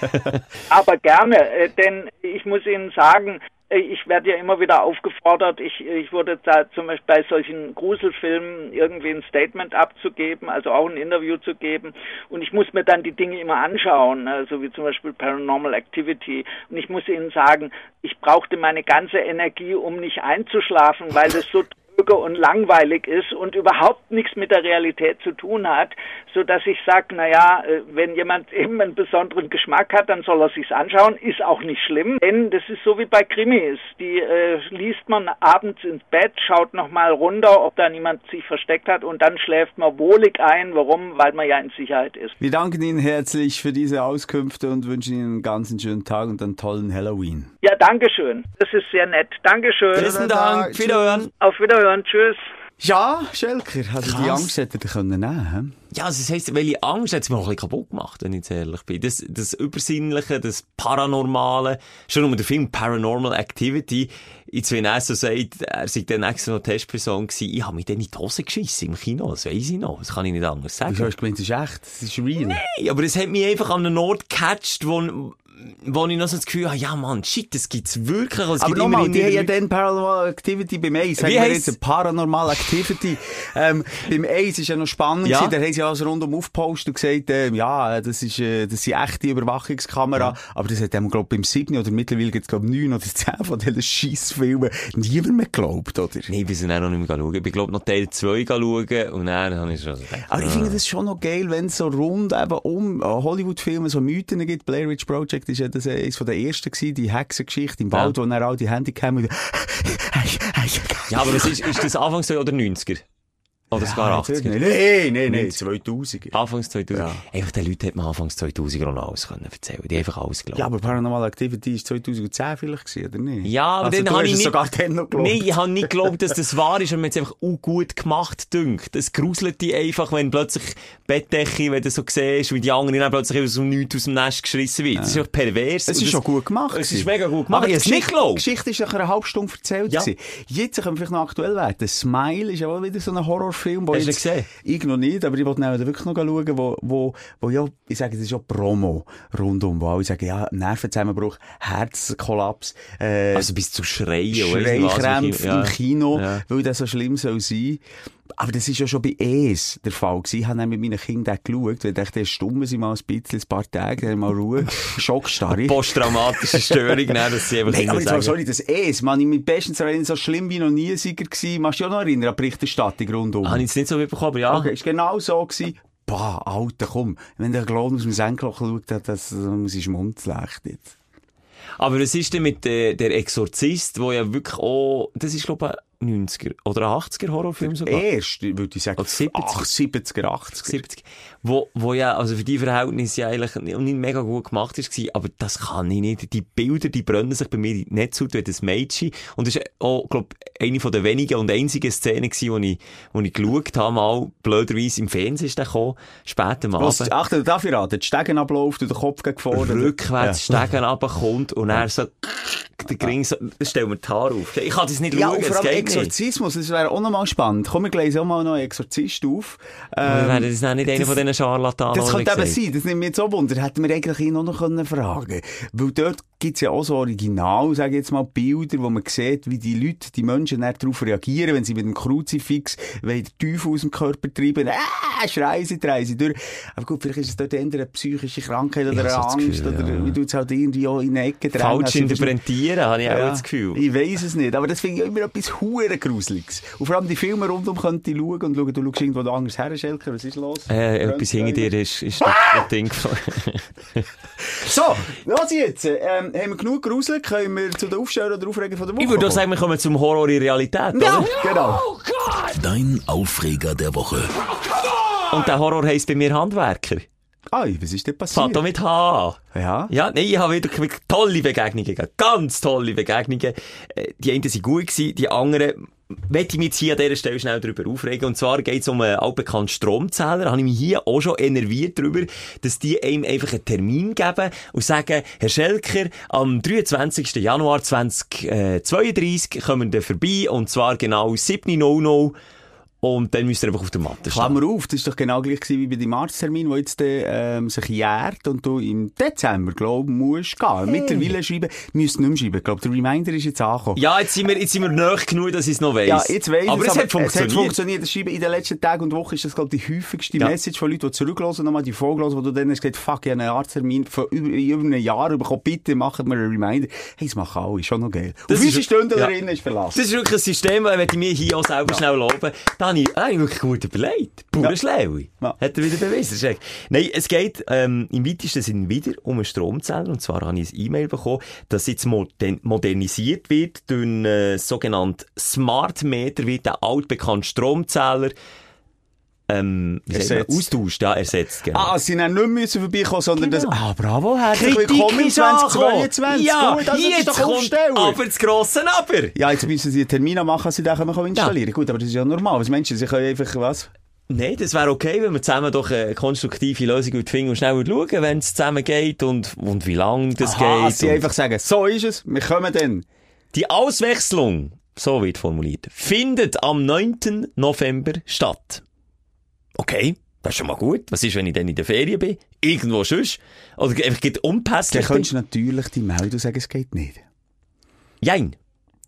[LAUGHS] Aber gerne, äh, denn ich muss Ihnen sagen, äh, ich werde ja immer wieder aufgefordert, ich, ich wurde da zum Beispiel bei solchen Gruselfilmen irgendwie ein Statement abzugeben, also auch ein Interview zu geben und ich muss mir dann die Dinge immer anschauen, also wie zum Beispiel Paranormal Activity und ich muss Ihnen sagen, ich brauchte meine ganze Energie, um nicht einzuschlafen, weil es so [LAUGHS] dröge und langweilig ist und überhaupt nichts mit der Realität zu tun hat, so dass ich sage, naja, äh, wenn jemand [LAUGHS] eben einen besonderen Geschmack hat, dann soll er sich's anschauen, ist auch nicht schlimm, denn das ist so wie bei Krimis, die äh, liest man abends ins Bett, schaut nochmal runter, ob da niemand sich versteckt hat und dann schläft man wohlig ein, warum? Weil man ja in Sicherheit ist. Wir danken Ihnen herzlich für diese Auskünfte und wünschen Ihnen einen ganz schönen Tag und einen tollen Halloween. Ja, Dankeschön. Das ist sehr nett. Dankeschön. Besten Dank. Wiederhören. Auf Wiederhören. Tschüss. Ja, Schelker, also die Krass. Angst hätte er können nehmen Ja, also das heisst, welche Angst hat es mir auch ein bisschen kaputt gemacht, wenn ich jetzt ehrlich bin. Das, das Übersinnliche, das Paranormale, schon um den Film Paranormal Activity, jetzt wenn er so sagt, er sei dann extra noch Testperson gewesen, ich habe mich dann in die Hose geschissen im Kino, das weiss ich noch, das kann ich nicht anders sagen. Wieso hast du gemeint, das ist echt, das ist real? Nein, aber es hat mich einfach an einen Ort gecatcht, wo, wo ich noch so das Gefühl habe, ja Mann, shit, das gibt's wirklich. Also, Es Aber nochmal, die haben ja dann Paranormal Activity beim Ace. Sagen Wie wir heisst's? jetzt Paranormal Activity. ähm, beim Ace ist ja noch spannend Ja. gewesen. Da haben sie alles rundum aufgepostet und gesagt, ähm, ja, das ist, äh, das sind echte Überwachungskamera. Aber das hat dem, glaub beim 7 oder mittlerweile gibt's glaub 9 oder 10 von diesen Scheissfilmen niemand mehr geglaubt, oder? Nein, wir sind auch noch nicht mehr schauen. Ich bin, glaub, noch Teil 2 schauen und dann habe ich schon so gedacht, Aber ich finde das schon noch geil, wenn es so rund eben um äh, Hollywood-Filme so Mythen gibt. Blair Witch Project ist ja das äh, eines von der ersten gewesen, die Hexengeschichte im Wald, Ja. wo dann all die Handicam und [LAUGHS] Ja, aber das ist, ist das Anfangs oder 90er? Oder sogar 80er? Nein, nein, nein, 90er. 2000er. Anfangs 2000. Ja. Einfach den Leuten hat man Anfangs 2000 auch noch alles können erzählen. Die haben einfach alles geglaubt. Ja, aber Paranormal Activity ist 2010 vielleicht gewesen, oder nicht? Ja, aber also, dann habe ich nicht... sogar dann noch geglaubt. Nein, ich habe nicht geglaubt, dass das wahr ist und mir jetzt einfach auch gut gemacht dünkt. Es gruselt dich einfach, wenn plötzlich Bettdecke, wenn du so siehst, wie die anderen dann plötzlich aus dem Nichts aus dem Nest geschissen wird. Das ist doch pervers. Es ist schon gut gemacht. Es ist mega gut gemacht. Aber Ich es nicht Geschichte- geglaubt. Die Geschichte ist nach einer halben Stunde erzählt. Ja. gewesen. Jetzt können wir vielleicht noch aktuell werden. Smile ist ja auch wieder so ein Horrorfilm. Hast du jetzt- ihn gesehen? Ich noch nicht, aber ich wollte dann wirklich noch schauen, wo, wo, wo ja, ich sage, das ist ja Promo rundum, wo alle sagen, ja, Nervenzusammenbruch, Herzkollaps, äh, Also bis zu Schreien. Schreikrämpfe Ja. im Kino, Ja. weil das so schlimm soll sein. Aber das ist ja schon bei ES der Fall gewesen. Ich habe dann mit meinen Kindern geschaut, weil ich dachte, stumm sie mal ein bisschen, ein paar Tage, dann mal Ruhe. Schockstarre. Posttraumatische Störung, nein, dass sie einfach Nein, nicht aber jetzt sagen. sorry, das ES, man, ich mich bestens erinnern, so schlimm wie noch nie Sieger gewesen. Machst du dich noch erinnern an die Berichterstattung rundum? Habe ich jetzt nicht so mitbekommen, aber ja. Okay, ist genau so gewesen. Bah, Alter, komm. Wenn der Glauben aus dem Senkloch schaut, das, das muss ich schmunzeln, echt jetzt. Aber was ist denn mit äh, der Exorzist, wo ja wirklich auch, das ist glaube ich 90er oder ein 80er Horrorfilm sogar. Erst, würde ich sagen, Oder 70er. ach, 70er, 80er. 70. Wo, wo ja, also für die Verhältnisse ja eigentlich nicht, nicht mega gut gemacht ist, aber das kann ich nicht. Die Bilder, die brennen sich bei mir die Netzhaut wie das Mädchen. Und das ist auch, glaub, eine von der wenigen und einzigen Szenen gewesen, wo ich, wo ich geschaut habe, mal blöderweise im Fernsehen ist der gekommen, später am Was, achte, darf ich raten? Die Stegen abläuft und der Kopf geht vor. Rückwärts Ja. Stegen [LAUGHS] runterkommt und er so, der Gring so, das stellt mir die Haare auf. Ich kann das nicht Ja, schauen, vor allem geht nicht. Exorzismus, das wäre auch nochmal spannend. Komm, wir lesen auch mal noch Exorzist auf. Wir Ähm, werden das nicht einer von diesen Scharlatanen, Das die könnte eben sein, das nimmt mich jetzt auch Wunder. Hätten wir eigentlich ihn auch noch können fragen Weil dort gibt's ja auch so original, sage ich jetzt mal, Bilder, wo man sieht, wie die Leute, die Menschen darauf reagieren, wenn sie mit dem Kruzifix den Teufel aus dem Körper treiben, äh, schreien sie, drehen sie durch. Aber gut, vielleicht ist es dort eher eine psychische Krankheit oder eine das Angst Gefühl, oder ja. wie du es halt irgendwie auch in eine Ecke drängen. Falsch Also, interpretieren, habe ich auch Ja, das Gefühl. Ich weiss es nicht, aber das finde ich immer etwas hure Gruseliges. Und vor allem die Filme rundum könnte ich schauen und schauen, du schaust irgendwo anders her, Schelker, was ist los? Äh, etwas hinter dir ist, ist das das Ding. [LAUGHS] So, los jetzt. Ähm, haben wir genug geruselt? Können wir zu den Aufstellern oder Aufregern von der Woche Ich würde sagen, wir kommen zum Horror in Realität, Ja, oder? genau. Dein Aufreger der Woche. Und der Horror heisst bei mir Handwerker. Ah, was ist denn passiert? doch mit H. Ja. Ja, nein, ich habe wieder tolle Begegnungen gehabt. Ganz tolle Begegnungen. Äh, Die einen sind gut gewesen, die anderen möchte ich mich jetzt hier an dieser Stelle schnell darüber aufregen. Und zwar geht es um einen altbekannten Stromzähler. Da habe ich mich hier auch schon enerviert darüber, dass die einem einfach einen Termin geben und sagen, Herr Schelker, am 23. Januar 2032 kommen wir vorbei und zwar genau 7.00 Und dann müsst ihr einfach auf der Matte stehen. Klammer auf, das ist doch genau gleich wie bei dem Arzttermin, der jetzt ähm, sich jährt und du im Dezember, glaube musst gehen. Mittlerweile schreiben, müsst nicht mehr schreiben. Ich glaube, der Reminder ist jetzt angekommen. Ja, jetzt sind wir, jetzt sind wir nahe genug, dass ich es noch weiss. Ja, jetzt weiss aber es, es hat funktioniert. Es hat funktioniert. Das Schreiben in den letzten Tagen und Wochen ist das, glaube ich, die häufigste Ja. Message von Leuten, die zurücklassen, nochmal die Vorgelassen, wo du dann hast gesagt, fuck, ich habe einen Arzttermin von über, über einem Jahr bekommen, bitte machen wir einen Reminder. Hey, das machen alle, ist schon noch geil. Das Auf ist- unsere Stunde ja. darin ist verlassen. Das ist wirklich ein System, das ich mir hier auch selber schnell loben. Da habe ich, wirklich gut überlegt. Pure Ja. Schleue. Ja. Hat er wieder bewiesen. Nein, es geht ähm, im weitesten Sinn wieder um einen Stromzähler. Und zwar habe ich ein E-Mail bekommen, dass jetzt moder modernisiert wird durch einen äh, sogenannten Smart Meter, wird der altbekannte Stromzähler ähm, Ersetzt. austauscht, ja, ersetzt. Genau. Ah, sie haben nicht müssen vorbeikommen, sondern das, ah, bravo, herzlich Kritik willkommen in ist angekommen. 2022. Ja, Gut, also jetzt doch kommt Aufsteller. aber das grosse Aber. Ja, jetzt müssen sie einen Termin machen, dass sie den können installieren Gut, aber das ist ja normal. Was meinst du, sie können einfach, was? Nein, das wäre okay, wenn wir zusammen doch eine konstruktive Lösung finden und schnell schauen, wenn es zusammen geht und, und wie lange das Aha, geht. sie einfach sagen, so ist es, wir kommen dann. Die Auswechslung, so wird formuliert, findet am 9. November statt. Okay, das ist schon mal gut. Was ist, wenn ich dann in der Ferien bin? Irgendwo sonst? Oder einfach geht Dann unpässlich bin? könntest du natürlich die melden und sagen, es geht nicht. Jein.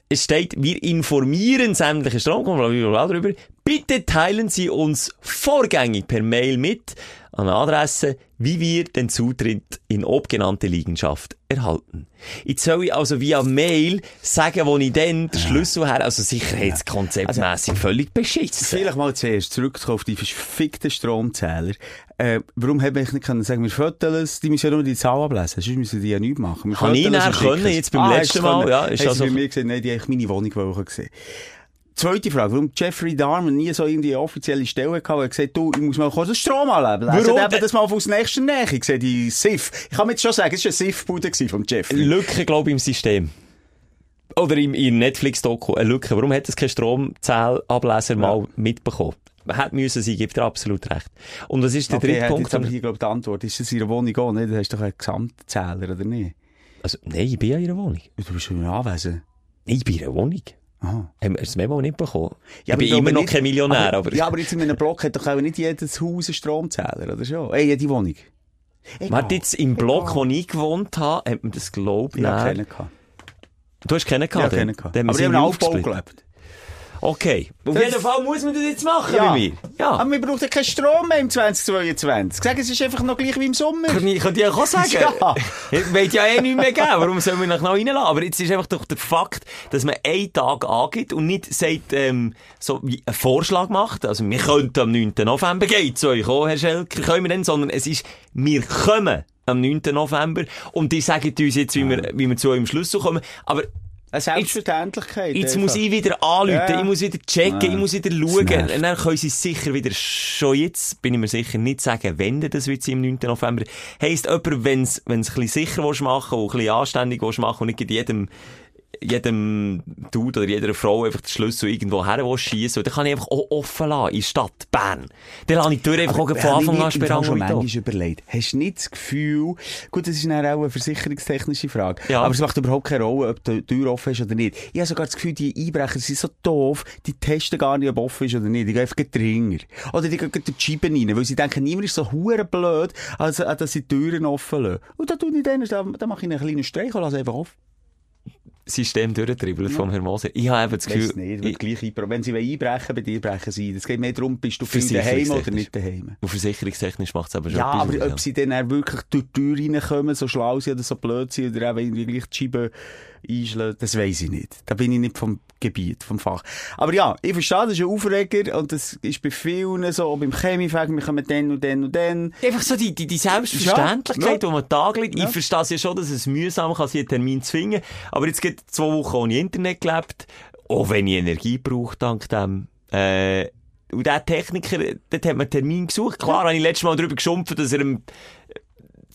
Es steht, wir informieren sämtliche Stromkunden darüber. Bitte teilen Sie uns vorgängig per Mail mit an Adresse, wie wir den Zutritt in obgenannte Liegenschaft erhalten. Jetzt soll ich also via Mail sagen, wo ich dann den Schlüssel her, also sicherheitskonzeptmässig völlig beschissen. Vielleicht mal zuerst zurückzukommen auf die verfickten Stromzähler. Äh, warum hätte ich nicht können sagen, wir fotografieren es, die müssen ja nur die Zahl ablesen, sonst müssen die ja nichts machen. Wir Kann ich nachher können, jetzt beim Ah, letzten Mal, können. ja, ist also- bei mir gesehen, nein, die haben meine Wohnung wollen sehen. Zweite Frage, warum Jeffrey Dahmer nie so irgendwie offizielle Stelle hatte, er gesagt, du, ich muss mal kurz den Strom anleben. Warum Also, das mal aus nächster Nähe. Ich sehe die SIF. Ich kann mir jetzt schon sagen, es war ein SIF-Bude vom Jeffrey. Lücke, glaube ich, im System. Oder im, im Netflix-Doku. Eine Lücke. Warum hat es kein Stromzählableser mal mitbekommen? Hätte müssen sie, gibt dir absolut recht. Und was ist der Okay, dritte hat Punkt? aber hier, glaube ich, die Antwort. Ist das ihre Wohnung auch nicht? Du hast doch einen Gesamtzähler, oder nicht? Also, nein, ich bin ja in ihrer Wohnung. Du bist schon anwesend. Ich bin in ihrer Wohnung. Aha. Haben wir das Memo nicht bekommen? Ja, ich bin aber immer noch nicht- kein Millionär, aber... Ja, aber jetzt in einem Block hat doch auch nicht jedes Haus einen Stromzähler, oder schon? Ey, jede Wohnung. Warte, jetzt im Block, wo ich gewohnt habe, hat man das geglaubt. Ich Nein. keinen. Du hast keinen gehabt? habe keinen gehabt. Aber ich habe einen Aufbau gelebt. Okay. Auf jeden Fall muss man das jetzt machen Ja. bei mir. Ja. Aber wir brauchen keinen Strom mehr im 2022. Sag, es ist einfach noch gleich wie im Sommer. Kann ich, kann ich auch sagen. [LAUGHS] Ja. Wird ja eh nicht mehr geben. Warum sollen wir noch reinlassen? Aber jetzt ist einfach doch der Fakt, dass man einen Tag angibt und nicht sagt, ähm, so wie einen Vorschlag macht. Also, wir könnten am 9. November gehen zu euch auch, Herr Schelker, können wir denn, sondern es ist, wir kommen am 9. November und die sagen uns jetzt, wie wir, wie wir zu eurem Schlüssel kommen. Aber Eine Selbstverständlichkeit. Jetzt einfach. muss ich wieder anrufen, Ja, ich muss wieder checken, Ja. ich muss wieder schauen. Und dann können sie sicher wieder schon jetzt, bin ich mir sicher, nicht sagen, wenn das wird sie am 9. November. Heisst jemand, wenn's, wenn's ein bisschen sicher willst machen und ein bisschen anständig willst machen und nicht jedem, jedem Dude oder jeder Frau einfach den Schlüssel irgendwo her schießen, dann kann ich einfach auch offen lassen, in der Stadt, Bern. Dann lasse ich die Tür einfach auch von ich Anfang an sperren. schon und so. manchmal überlegt. Hast du nicht das Gefühl, gut, das ist dann auch eine versicherungstechnische Frage, Ja. aber es macht überhaupt keine Rolle, ob die Tür offen ist oder nicht. Ich habe sogar das Gefühl, die Einbrecher sind so doof, die testen gar nicht, ob offen ist oder nicht. Die gehen einfach den Ringer. Oder die gehen die Scheiben rein, weil sie denken, niemand ist so hure blöd, als, als dass sie die Türen offen lassen. Und dann tue ich dann, dann mache ich einen kleinen Streich und lasse einfach auf. System durchtribbelt vom Herrn Moser. Ich habe eben das Gefühl, nicht, wird gleich. Wenn sie einbrechen, bei dir brechen sie. Es geht mehr darum, bist du viel daheim oder nicht daheim. und versicherungstechnisch macht es aber schon Ja, aber ob sie dann wirklich durch die Tür reinkommen, so schlau sind oder so blöd sind oder auch irgendwie gleich die Scheibe einschlagen, das weiss ich nicht. Da bin ich nicht vom Gebiet, vom Fach. Aber ja, ich verstehe, das ist ein Aufreger und das ist bei vielen so, auch beim Chemiefag, wir kommen dann und dann und dann. Einfach so die, die, die Selbstverständlichkeit, Ja, die man Tag liegt. Ja. Ich verstehe es ja schon, dass es mühsam kann, sich einen Termin zu finden. Aber jetzt geht zwei Wochen ohne Internet gelebt. Auch wenn ich Energie brauche, dank dem. Äh, und der Techniker, dort hat man einen Termin gesucht. Klar, habe ich letztes Mal darüber geschumpft, dass er im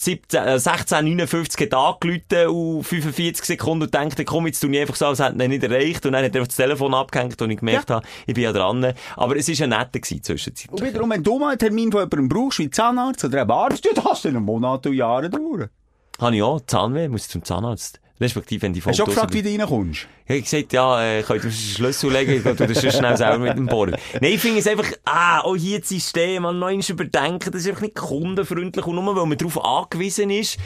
17, äh, 1659 hat angerufen und 45 Sekunden und denkt, komm, jetzt tu ich einfach so, als hätte er nicht erreicht. Und dann hat er einfach das Telefon abgehängt und ich gemerkt habe, ich bin ja dran. Aber es war ja netter gewesen zwischenzeitlich. Und wiederum, wenn du mal einen Termin von jemandem brauchst, wie Zahnarzt oder einen Arzt, ja, das hast du einen Monat und Jahre dauern. Habe ich auch Zahnweh, muss ich zum Zahnarzt. Respektive, wenn die Hast du Fotos... gefragt, wie du reinkommst? Ich habe gesagt, ja, äh, könnt ihr den Schlüssel legen, ich das sonst schnell selber mit dem Bohren. Nein, ich finde es einfach, ah, auch hier das System, an neuen überdenken, das ist einfach nicht kundenfreundlich und nur weil man darauf angewiesen ist,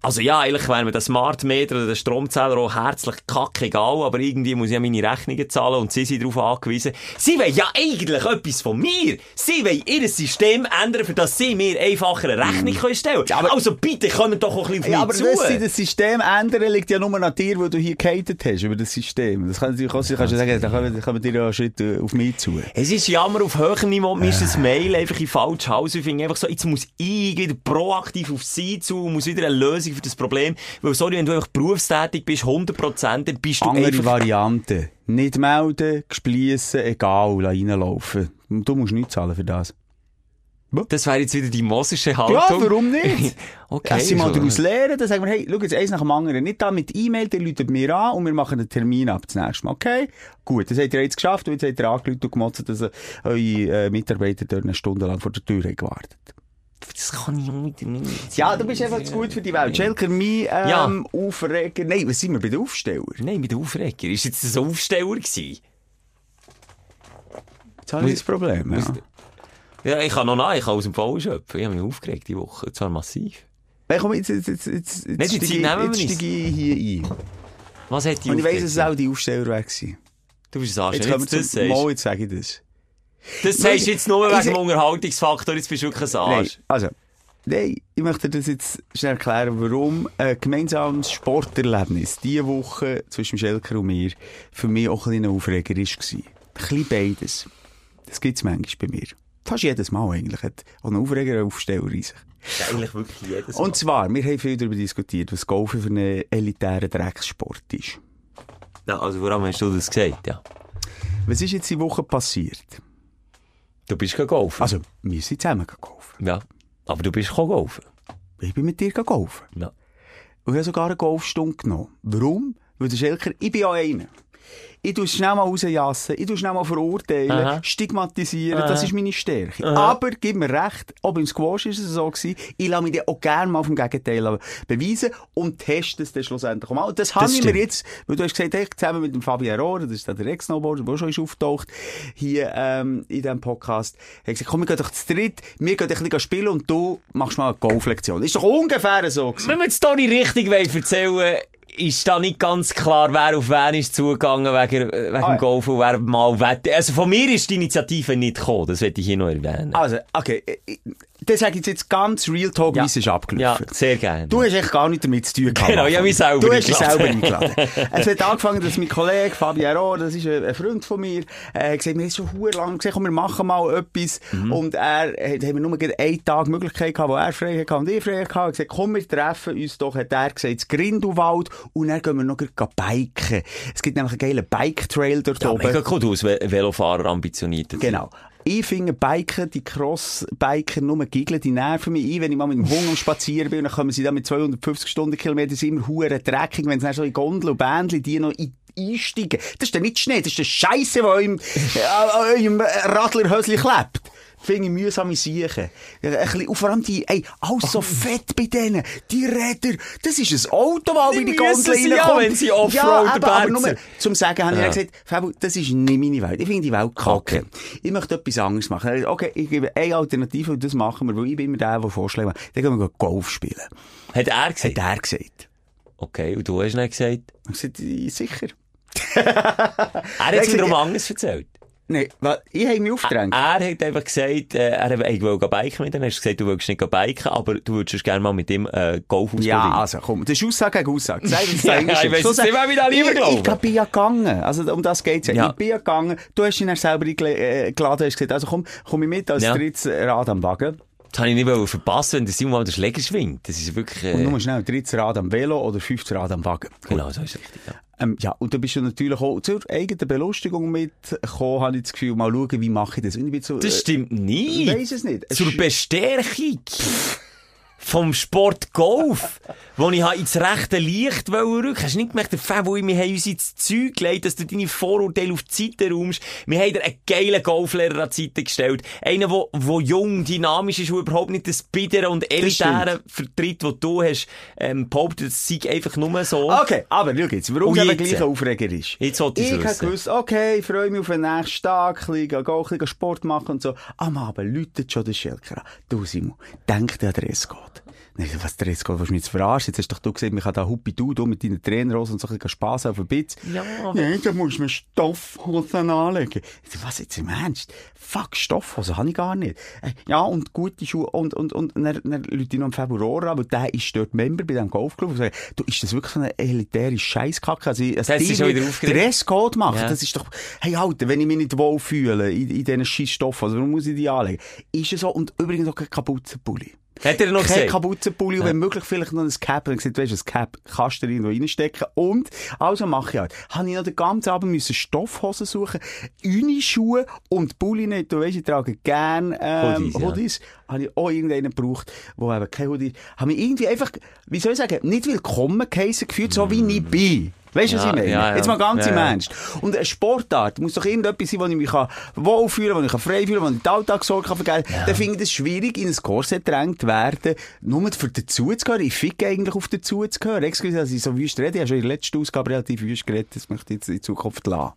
also ja, eigentlich wäre mir der Smart Meter oder der Stromzähler auch herzlich kackegal, aber irgendwie muss ich ja meine Rechnungen zahlen und sie sind darauf angewiesen. Sie wollen ja eigentlich etwas von mir. Sie wollen ihr System ändern, für das sie mir einfacher eine Rechnung können stellen können. Also bitte, kommen doch auch ein bisschen Ja, auf aber mich das, zu. sie das System ändern liegt ja nur an dir, weil du hier gehatet hast über das System. Das kann natürlich auch sein, kannst du sagen, da kommen, kommen dir ja einen Schritt auf mich zu. Es ist Jammer auf höherem Niveau. Mir ist das Mail einfach in falsch Haus. Ich finde einfach so, jetzt muss ich wieder proaktiv auf sie zu muss wieder eine Lösung für das Problem. Weil, sorry, wenn du einfach berufstätig bist, 100%, dann bist du Andere einfach... Variante. Nicht melden, gespliessen, egal, reinlaufen. Du musst nichts zahlen für das. Das wäre jetzt wieder die mosische Haltung. Ja, warum nicht? [LAUGHS] okay. Lass sie mal daraus lernen, dann sagen wir, hey, schau jetzt eins nach dem anderen. Nicht da mit E-Mail, der läutet mir an und wir machen einen Termin ab das nächste Mal. Okay? Gut, das habt ihr jetzt geschafft und jetzt habt ihr angerufen und gemotzt, dass eure äh, Mitarbeiter dort eine Stunde lang vor der Tür haben gewartet das kann ich mit dem. Ja, du bist einfach zu gut für die Welt. Schelker, mein ähm, ja. Aufreger. Nein, was sind wir bei den Aufsteller? Nein, bei den Aufreger. Ist jetzt ein Aufsteller gewesen? Jetzt habe Problem. Ja. ja. ich kann noch nach, ich kann aus dem Fall schöpfen. Ich habe mich aufgeregt die Woche, zwar massiv. Nein, komm, jetzt, jetzt, jetzt, jetzt, jetzt, jetzt hier ein. Was hat die Und ich weiss, dass es auch die Aufsteller weg waren. Du bist ein Arsch, jetzt, jetzt, jetzt, Das sagst du jetzt nur wegen dem Unterhaltungsfaktor. Jetzt bist du wirklich ein Nein, Arsch. also... Nein, ich möchte das jetzt schnell erklären, warum ein gemeinsames Sporterlebnis diese Woche zwischen Schelker und mir für mich auch ein kleiner Aufreger war. Ein bisschen beides. Das gibt es manchmal bei mir. Fast jedes Mal eigentlich. Hat auch ein Aufreger einen in sich. Das ist eigentlich wirklich jedes Und zwar, wir haben viel darüber diskutiert, was Golfen für einen elitären Dreckssport ist. Ja, also warum hast du das gesagt? Ja. Was ist jetzt die Woche passiert? Du bist gegangen Also, wir sind zusammen golfen. Ja. Aber du bist gegangen Ich bin mit dir golfen. Ja. Und ich habe sogar eine Golfstunde genommen. Warum? Weil der Schelker, ich bin ja einer. Ich tue es schnell mal rausjassen, ich tue schnell mal verurteilen, Aha. stigmatisieren, das ist meine Stärke. Aber, gib mir recht, auch beim Squash ist es so gewesen, ich lasse mich dann auch gerne mal vom Gegenteil beweisen und teste es dann schlussendlich mal. Und das, habe ich mir stimmt. jetzt, weil du hast gesagt, hey, zusammen mit dem Fabian Rohrer, das ist der Ex-Snowboarder, der auch schon ist auftaucht, hier, ähm, in diesem Podcast, hat gesagt, komm, wir gehen doch zu dritt, wir gehen ein bisschen spielen und du machst mal eine Golflektion. Ist doch ungefähr so gewesen. Wenn wir die Story richtig wollen erzählen ist da nicht ganz klar, wer auf wen ist zugegangen wegen, wegen Ah, ja. dem Golf und wer mal wette. Also von mir ist die Initiative nicht gekommen, das werde ich hier noch erwähnen. Also, okay, das sage ich jetzt ganz Real Talk, wie es ist ja, abgelaufen. sehr gerne. Du hast echt gar nichts damit zu tun gehabt. Genau, ich habe mich selber Du hast dich selber eingeladen. es hat angefangen, dass mein Kollege Fabian Rohr, das ist ein, Freund von mir, äh, gesagt, wir haben schon verdammt lange gesagt, komm, wir machen mal etwas. Mhm. Und er, hat, haben wir nur einen Tag Möglichkeit gehabt, wo er frei hatte und ich frei hatte. Er hat gesagt, komm, wir treffen uns doch, hat er gesagt, ins Grindelwald und dann gehen wir noch biken. Es gibt nämlich einen geilen Bike-Trail dort ja, oben. mega cool, du als Ve- Velofahrer ambitioniert. Genau. Ich finde Biken, die Cross-Biker, nur giggeln, die nerven mich ein, wenn ich mal mit dem Hund am Spazieren bin, dann kommen sie da mit 250 Stundenkilometern, sind immer hure dreckig, wenn sie dann so in Gondel und Bändchen, die noch in einsteigen. Das ist dann nicht Schnee, das ist der Scheisse, der im, äh, an eurem Radlerhösli klebt. Finde ich mühsame Siechen. Ein bisschen, und vor allem die, ey, alles so fett bei denen. Die Räder, das ist ein Auto, das Die in die Gondel sie ja, reinkommt. wenn sie Offroad ja, aber bergsen. nur, zum Sagen habe ich Ja. dann gesagt, Fabio, das ist nicht meine Welt. Ich finde die Welt kacke. Okay. Ich möchte etwas anderes machen. Gesagt, Okay, ich gebe eine Alternative und das machen wir, weil ich bin immer der, der Vorschläge macht. Dann gehen wir Golf spielen. Hat er gesagt? Hat er gesagt. Okay, und du hast nicht gesagt? Ich sagte, sicher. [LAUGHS] Er hat es gesagt, wiederum anders erzählt. Nein, weil ich habe mich aufgedrängt. Er hat einfach gesagt, äh, er ich will biken mit ihm. Er hat gesagt, du willst nicht biken, aber du würdest gerne mal mit ihm äh, Golf ausprobieren. Ja, also komm, das ist Aussage gegen Aussage. Sag uns Ja, eigentlich. ich weiss So nicht, wer da lieber ich, glauben. ich bin ja gegangen. Also um das geht's ja. Ja. Ich bin ja gegangen. Du hast ihn dann selber geladen, hast gesagt, also komm, komm ich mit als Ja. drittes Rad am Wagen. Das habe ich nicht verpassen, wenn der Simon mal den Schläger schwingt. Das ist wirklich... Äh, Und nur schnell, drittes Rad am Velo oder fünftes Rad am Wagen. genau, so ist es richtig. Ja. Ähm, ja, und da bist du natürlich auch zur eigenen Belustigung mitgekommen, habe ich das Gefühl, mal schauen, wie mache ich das. Und ich bin so, Das äh, stimmt Ich nicht. weiss es nicht. Es Zur Bestärkung vom Sport Golf wo ich habe ins rechte Licht rücken. Hast du nicht gemerkt, der Fan, wo ich mir uns ins Zeug gelegt dass du deine Vorurteile auf die Seite räumst? Wir haben dir einen geilen Golflehrer an die Seite gestellt. Einen, der, der jung, dynamisch ist, der überhaupt nicht das biedere und elitäre vertritt, das du hast, ähm, behauptet, es sei einfach nur so. Okay, aber schau jetzt, warum es eben gleich Aufreger ist. Jetzt wollte ich wissen. gewusst, okay, ich freue mich auf den nächsten Tag, ein bisschen, gehen, ein bisschen Sport machen und so. Am Abend läutet schon der Schelker an. Du, Simon, denk dir an Dresscode. Nein, was Dresscode, willst du mich jetzt verarschen? Jetzt hast doch du gesehen, ich kann da Huppi du, du mit deinen Trainerhosen und so ein bisschen Spass auf den Bitz. Ja, aber- Nein, da musst du mir Stoffhosen anlegen. Ich so, was jetzt im Ernst? Fuck, Stoffhosen habe ich gar nicht. Äh, Ja, und gute Schuhe. Und, und, und, dann, dann Leute noch im Februar an, weil der ist dort Member bei diesem Golfclub. Und sagen, du, ist das wirklich so eine elitäre Scheisskacke? Also, als Das ist schon wieder aufgeregt. Dresscode machen, Ja. das ist doch, hey, Alter, wenn ich mich nicht wohl fühle in, in diesen scheiß Stoffen, also, warum muss ich die anlegen? Ist es so? Und übrigens auch kein Kapuzenpulli. Hat er noch Kein gesagt? Kapuzenpulli und wenn möglich vielleicht noch ein Cap. Und ich gesagt, weisst du, ein Cap kannst du dir irgendwo reinstecken. Und, also mache ich halt. Habe ich noch den ganzen Abend müssen Stoffhosen suchen, Unischuhe und Pulli nicht. Du weisst, ich trage gern, ähm, Hoodies, ja. Hoodies. Habe ich auch irgendeinen gebraucht, wo eben kein Hoodie, habe mich irgendwie einfach, wie soll ich sagen, nicht willkommen geheissen gefühlt, so wie ich bin. Weißt du, was Ja, ich meine? ja, ja. Jetzt mal ganz im. Ernst. Und eine Sportart muss doch irgendetwas sein, wo ich mich wohlfühlen kann, wo ich frei fühlen kann, wo ich die Alltagssorge vergessen kann. Dann finde ich es schwierig, in ein Korsett gedrängt werden, nur für dazu zu gehören. Ich fick eigentlich auf dazu zu gehören. Excuse, dass ich so wüst rede. Ich habe schon in der letzten Ausgabe relativ wüst geredet. Das möchte ich jetzt in Zukunft lassen.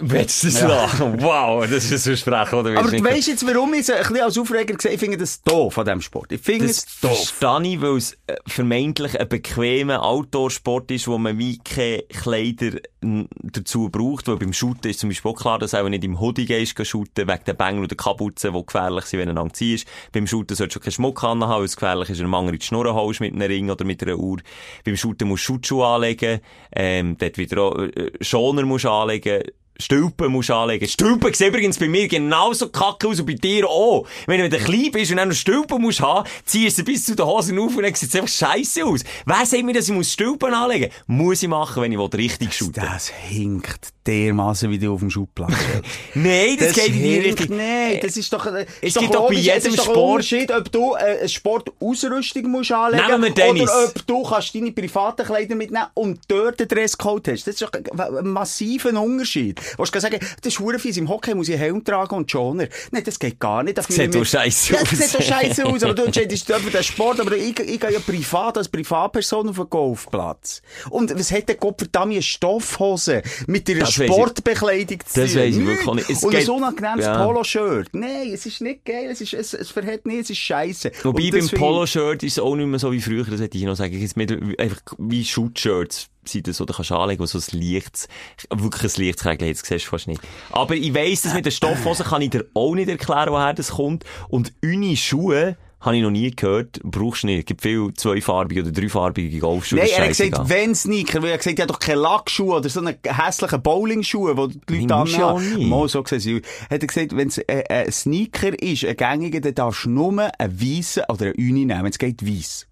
Willst du das lachen? [LAUGHS] Wow, das ist ein Versprechen, oder? Aber du weißt jetzt, warum ich es ein bisschen als Aufreger gesehen Ich finde das doof an diesem Sport. Ich finde Das es doof. verstehe ich, weil es äh, vermeintlich ein bequemer Outdoor-Sport ist, wo man wie keine Kleider dazu braucht. Weil beim Shooten ist zum Beispiel auch klar, dass du auch nicht im Hoodie gehst shooten, wegen den Bängeln oder Kapuzen, die gefährlich sind, wenn du lang ziehst. Beim Shooten solltest du keinen Schmuck anhaben, weil es gefährlich ist, wenn du einen die Schnur holst mit einem Ring oder mit einer Uhr. Beim Shooten musst du Schutzschuhe anlegen, ähm, dort wieder auch, äh, Schoner musst anlegen, Stülpen musst anlegen. Stülpen sieht übrigens bei mir genauso kacke aus und bei dir auch. Wenn du klein bist und dann noch Stülpen musst haben, ziehst du bis zu den Hosen auf und dann sieht es einfach scheiße aus. Wer sagt mir, dass ich muss Stülpen anlegen muss? ich machen, wenn ich richtig shooten Das hinkt dermaßen wie du auf dem Schubplatz. [LAUGHS] Nein, das, geht in die Richtung. Nein, das ist doch, äh, Es ist gibt doch bei logisch, jedem es ist doch ein Sport- Unterschied, ob du äh, eine Sportausrüstung musst anlegen Nehmen wir Tennis. oder ob du kannst deine privaten Kleider mitnehmen und dort den Dresscode hast. Das ist doch ein, massiver Unterschied. Du kannst sagen, das ist verdammt fies. Im Hockey muss ich Helm tragen und Schoner. Nein, das geht gar nicht. Das sieht doch scheisse ja, aus. Das sieht doch scheiße aus. Aber du [LAUGHS] entscheidest über den Sport. Aber ich, ich gehe ja privat als Privatperson auf den Golfplatz. Und was hat der Gott verdammt eine Stoffhose mit Das ich- Sportbekleidung zu Das weiss ich wirklich nicht. Es Und ein geht- unangenehmes Ja. Polo-Shirt. Nein, es ist nicht geil. Es, ist, es, es verhält nicht, es ist scheiße. Wobei beim das Polo-Shirt ist es auch nicht mehr so wie früher, das hätte ich noch sagen. Jetzt mit, einfach wie Shoot-Shirts sind das, da kannst du anlegen, wo so ein Lichts, wirklich ein Lichtskrägel jetzt siehst du fast nicht. Aber ich weiss, dass mit den Stoffhosen kann ich dir auch nicht erklären, woher das kommt. Und Uni-Schuhe, habe ich noch nie gehört, brauchst du nicht. Es gibt viele zweifarbige oder dreifarbige Golfschuhe. Nein, er hat gesagt, wenn Sneaker, weil er gesagt, er hat doch keine Lackschuhe oder so einen hässlichen Bowlingschuhe, wo die Leute du ja. Mal so gesehen, hat er gesagt, wenn es äh, ein Sneaker ist, ein gängiger, dann darfst du nur einen weißen oder einen Uni nehmen, wenn es geht weiss.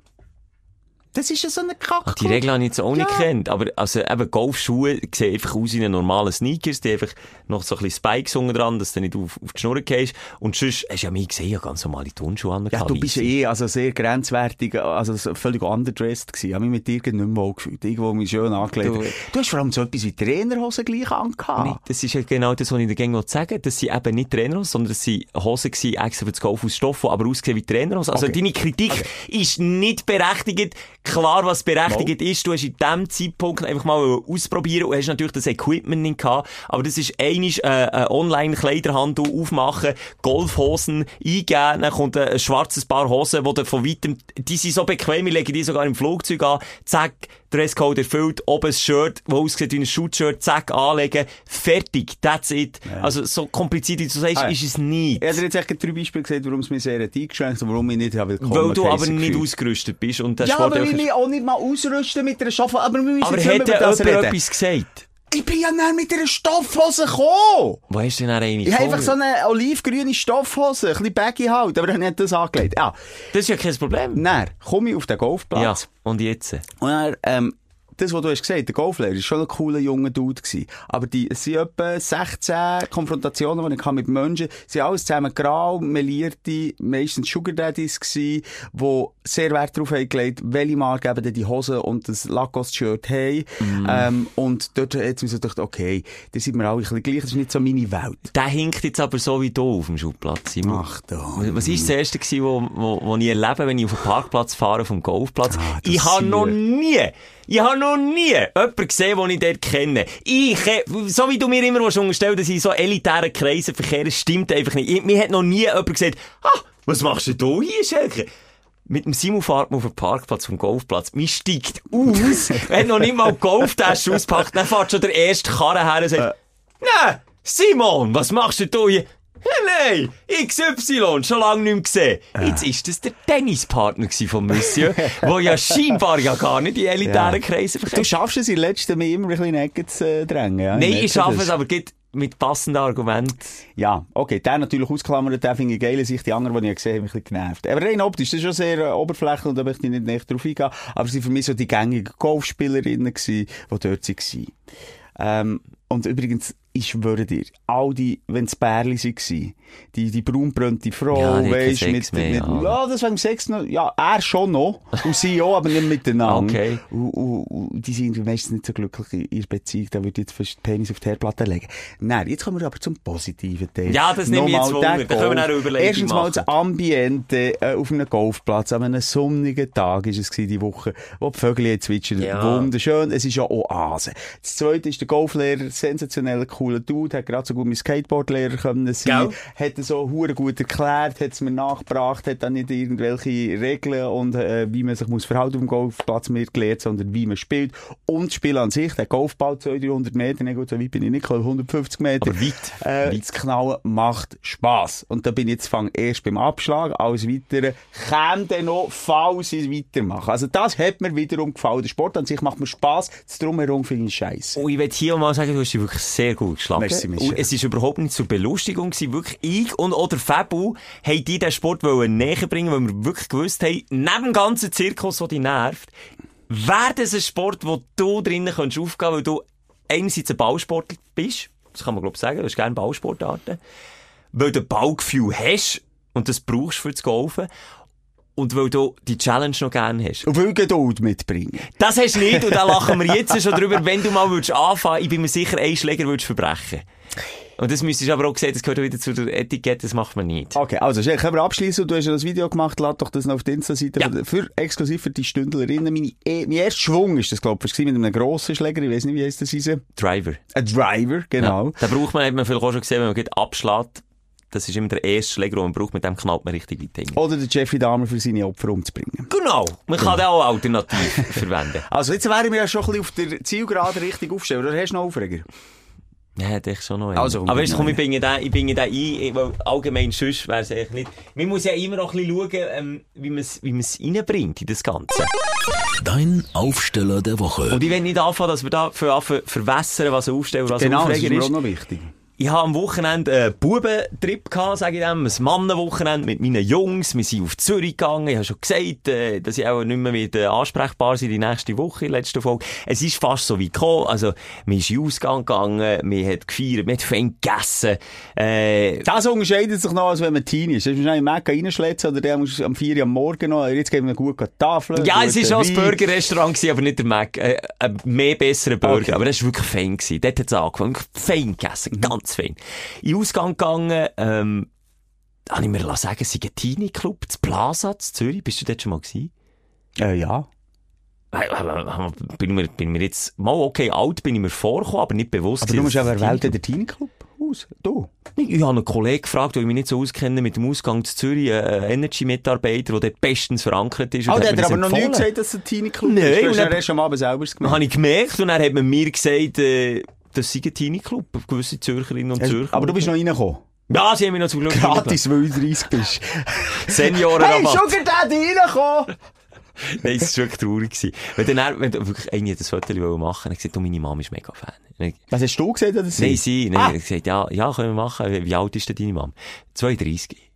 Das ist ja so eine Kacke. Die Regel habe ich jetzt auch nicht Ja. gekannt. Aber, also, eben, Golfschuhe sehen einfach aus wie eine normale Sneakers. Die haben einfach noch so ein bisschen Spikes unten dran, dass du nicht auf, auf die Schnur gehst. Und sonst, hast du ja mich gesehen, ja ganz normale Turnschuhe an. Ja, du bist eh also sehr grenzwertig, also so völlig underdressed gewesen. Ich habe mich mit dir nicht mehr wohl gefühlt. Irgendwo mich schön angelegt. Du- Du, hast vor allem so etwas wie Trainerhosen gleich angehabt. Nee, das ist ja genau das, was ich gerne sagen. Das sind eben nicht Trainerhosen, sondern das sind Hosen gewesen, extra für das Golf aus Stoff, die aber ausgesehen wie Trainerhosen. Also Okay. deine Kritik ist nicht berechtigt. Klar, was berechtigt ist, du hast in dem Zeitpunkt einfach mal ausprobieren und hast natürlich das Equipment nicht gehabt. Aber das ist einisch, äh, ein Online-Kleiderhandel aufmachen, Golfhosen eingeben, dann kommt ein, ein schwarzes Paar Hosen, wo du von weitem, die sind so bequem, ich lege die sogar im Flugzeug an, zack, Dresscode erfüllt, oben ein Shirt, das aussieht wie ein Shootshirt, zack, anlegen, fertig, that's it. Also so kompliziert, wie du sagst, Ah, ja. ist es nicht. Ich habe jetzt echt drei Beispiele gesagt, warum es mir sehr eingeschränkt und warum ich nicht willkommen Weil du aber nicht gefühlt. ausgerüstet bist und der Ja, aber ich einfach- mich auch nicht mal ausrüsten mit einer Stoffhose. Aber wir müssen aber jetzt nicht ja über das reden. etwas gesagt? Ich bin ja nicht mit einer Stoffhose gekommen. Wo hast du denn eine Ich habe einfach so eine olivgrüne Stoffhose, ein bisschen baggy halt, aber ich habe nicht das angelegt. Ja, Das ist ja kein Problem. dann komme ich auf den Golfplatz. Ja, und jetzt? Und dann, ähm, das, was du hast gesagt, der Golflehrer, ist schon ein cooler junger Dude gewesen. Aber die, es sind etwa 16 Konfrontationen, die ich hatte mit Menschen, sind alles zusammen grau, melierte, meistens Sugar Daddies gewesen, die sehr Wert darauf haben gelegt, welche Marke eben die Hose und das Lacoste-Shirt haben. Ähm, und dort hat mir so gedacht, okay, da sind wir alle ein bisschen gleich, das ist nicht so meine Welt. Der hinkt jetzt aber so wie du auf dem Schulplatz. Simon. Ach da. Was war das erste, gewesen, wo, wo, wo ich erlebe, wenn ich auf den Parkplatz fahre, vom Golfplatz? Ah, das ich habe noch wir. nie, ich habe noch nie jemanden gesehen, den ich dort kenne. Ich, äh, so wie du mir immer willst unterstellen, dass ich in so elitären Kreisen verkehre, stimmt einfach nicht. Ich, mir hat noch nie jemand gesagt, ah, was machst denn du hier, Schelke? Mit dem Simon fahrt man auf den Parkplatz vom Golfplatz. Man steigt aus, [LAUGHS] hat noch nicht mal die Golftasche auspackt, dann fährt schon der erste Karren her und sagt, Nein, Simon, was machst du hier? Hey, nein, XY, schon lange nicht mehr gesehen. Jetzt ist das der Tennispartner von Monsieur, der ja [LAUGHS] scheinbar ja gar nicht in elitären Kreisen Du verkehrt. schaffst es in letzter mich immer ein bisschen in zu äh, drängen. Ja? Nein, ich schaffe es, aber geht mit passenden Argumenten. Ja, okay, der natürlich ausklammert, der finde ich geil, sich die anderen, die ich gesehen habe, ein bisschen genervt. Aber rein optisch, das ist schon sehr äh, oberflächlich und da möchte ich nicht näher drauf eingehen. Aber sie waren für mich so die gängigen Golfspielerinnen gewesen, die dort waren. Ähm, und übrigens, ich schwöre dir, all die, wenn es Bärli waren, die, die braunbrönte Frau, Ja, die weisst, Sex mit, mit, ja. ja, das wegen Sex noch, ja, er schon noch, und sie auch, aber nicht miteinander. Okay. Und, und, und die sind meistens nicht so glücklich in ihrer Beziehung, da würde ich jetzt fast Penis auf die Herdplatte legen. Nein, jetzt kommen wir aber zum positiven Teil. Ja, das nehme ich jetzt Wunder. der Da können wir eine Überlegung Erstens mal das Ambiente äh, auf einem Golfplatz, an einem sonnigen Tag ist es die Woche, wo die Vögel zwitschern. Ja. Wunderschön, es ist ja Oase. Das zweite ist der Golflehrer, sensationell cooler Dude, hat gerade so gut mein Skateboardlehrer können sein, Gell? Hat so hure gut erklärt, hat es mir nachgebracht, hat dann nicht irgendwelche Regeln und äh, wie man sich muss verhalten auf dem Golfplatz mir gelehrt, sondern wie man spielt. Und das Spiel an sich, der Golfball 200, 300 Meter, nicht gut, so weit bin ich nicht gekommen, 150 Meter. Aber weit. Äh, Weit. Das Knallen macht Spass. Und da bin ich jetzt fang erst beim Abschlag, alles Weitere käme dann noch, falls ich weitermache. Also das hat mir wiederum gefallen. Der Sport an sich macht mir Spass, das Drumherum finde ich scheiße. Und ich will hier mal sagen, du hast dich wirklich sehr gut geschlagen. Merci, Michel. und es ist überhaupt nicht zur Belustigung gewesen. Wirklich, ich und oder Fabu haben die den Sport näher bringen, weil wir wirklich gewusst haben, neben dem ganzen Zirkus, der dich nervt, wäre das ein Sport, wo du drinnen kannst aufgehen, weil du einerseits ein Ballsportler bist. Das kann man, glaube ich, sagen. Du hast gerne Ballsportarten. Weil du Ballgefühl hast und das brauchst für das Golfen. Und weil du die Challenge noch gerne hast. Und will Geduld mitbringen. Das hast du nicht und da lachen wir jetzt schon drüber, wenn du mal würdest anfangen, ich bin mir sicher, einen Schläger würdest verbrechen. Und das müsstest du aber auch sehen, das gehört auch wieder zu der Etikette, das macht man nicht. Okay, also, Schelke, können wir abschließen? Du hast ja das Video gemacht, lad doch das noch auf die Insta-Seite. Ja. Für, exklusiv für die Stündlerinnen. Meine, eh, mein erster Schwung ist das, glaube ich, mit einem grossen Schläger. Ich weiß nicht, wie heisst das Eisen? Driver. Ein Driver, genau. Ja. Da braucht man, hat man vielleicht auch schon gesehen, wenn man geht abschlägt, das ist immer der erste Schläger, den man braucht, mit dem knallt man richtig weit hin. Oder der Jeffrey Dahmer für seine Opfer umzubringen. Genau. Man kann den auch alternativ [LAUGHS] verwenden. Also, jetzt wären wir ja schon ein bisschen auf der Zielgerade richtig aufstellen. Oder hast du noch Aufreger? Ja, denke schon noch. Also, Aber weißt komm, ich bringe den, ich bringe den ein, weil allgemein sonst wäre es eigentlich nicht. Man muss ja immer noch ein bisschen schauen, ähm, wie man es, wie man es reinbringt in das Ganze. Dein Aufsteller der Woche. Und ich will nicht anfangen, dass wir da für anfangen verwässern, was Aufsteller, was Genau, das ist Aufreger mir ist. auch noch wichtig. Ich habe am Wochenende einen Bubentrip gehabt, sage ich dem, ein Mannenwochenende mit meinen Jungs. Wir sind auf Zürich gegangen. Ich habe schon gesagt, äh, dass ich auch nicht mehr wieder ansprechbar sein die nächste Woche, letzten Folge. Es ist fast so wie gekommen. Also, ist in den Ausgang gegangen, man hat gefeiert, man hat fein gegessen. Äh, Das unterscheidet sich noch, als wenn man Teen ist. Du musst wahrscheinlich Mac reinschletzen oder der muss am 4 Uhr am Morgen noch, jetzt geben wir gut an die Tafel. ja, es war auch ein. Burgerrestaurant, aber nicht der Mac. Äh, ein mehr besserer Burger. Okay. Aber das war wirklich fein. Gewesen. Dort hat es angefangen. Fein gegessen. Ganz fein. In Ausgang gegangen, ähm, habe ich mir sagen, es sei ein Teenie-Club, das Plaza, zu Zürich. Bist du dort schon mal gewesen? Äh, ja. Äh, äh, Bin mir, bin mir jetzt, mal okay, alt bin ich mir vorgekommen, aber nicht bewusst. Aber du musst ein erwählt der Teenie-Club aus. Du. Ich, ich habe einen Kollegen gefragt, der ich mich nicht so auskenne mit dem Ausgang zu Zürich, einen Energy-Mitarbeiter, der dort bestens verankert ist. Und der hat aber noch nie gesagt, dass es ein Teenie-Club Nein, ist. Du und dann- erst am Abend selber gemacht. habe ich gemerkt und dann hat man mir gesagt, äh, das sei ein Teenie-Club, gewisse Zürcherinnen und Zürcher. Aber du bist noch reingekommen. Ja, sie haben mich noch zum Glück Gratis, weil du 30 bist. [LAUGHS] Seniorenrabatt. hey, Sugar Daddy, reingekommen! [LAUGHS] Nein, es war wirklich traurig. gewesen. Wenn dann, wenn wirklich eine das Foto machen wollte, gesagt, du, meine Mama ist mega Fan. Was hast du gesagt, oder Nein, sie, nein, Ah. gesagt, ja, ja, können wir machen. Wie alt ist denn deine Mama? 32.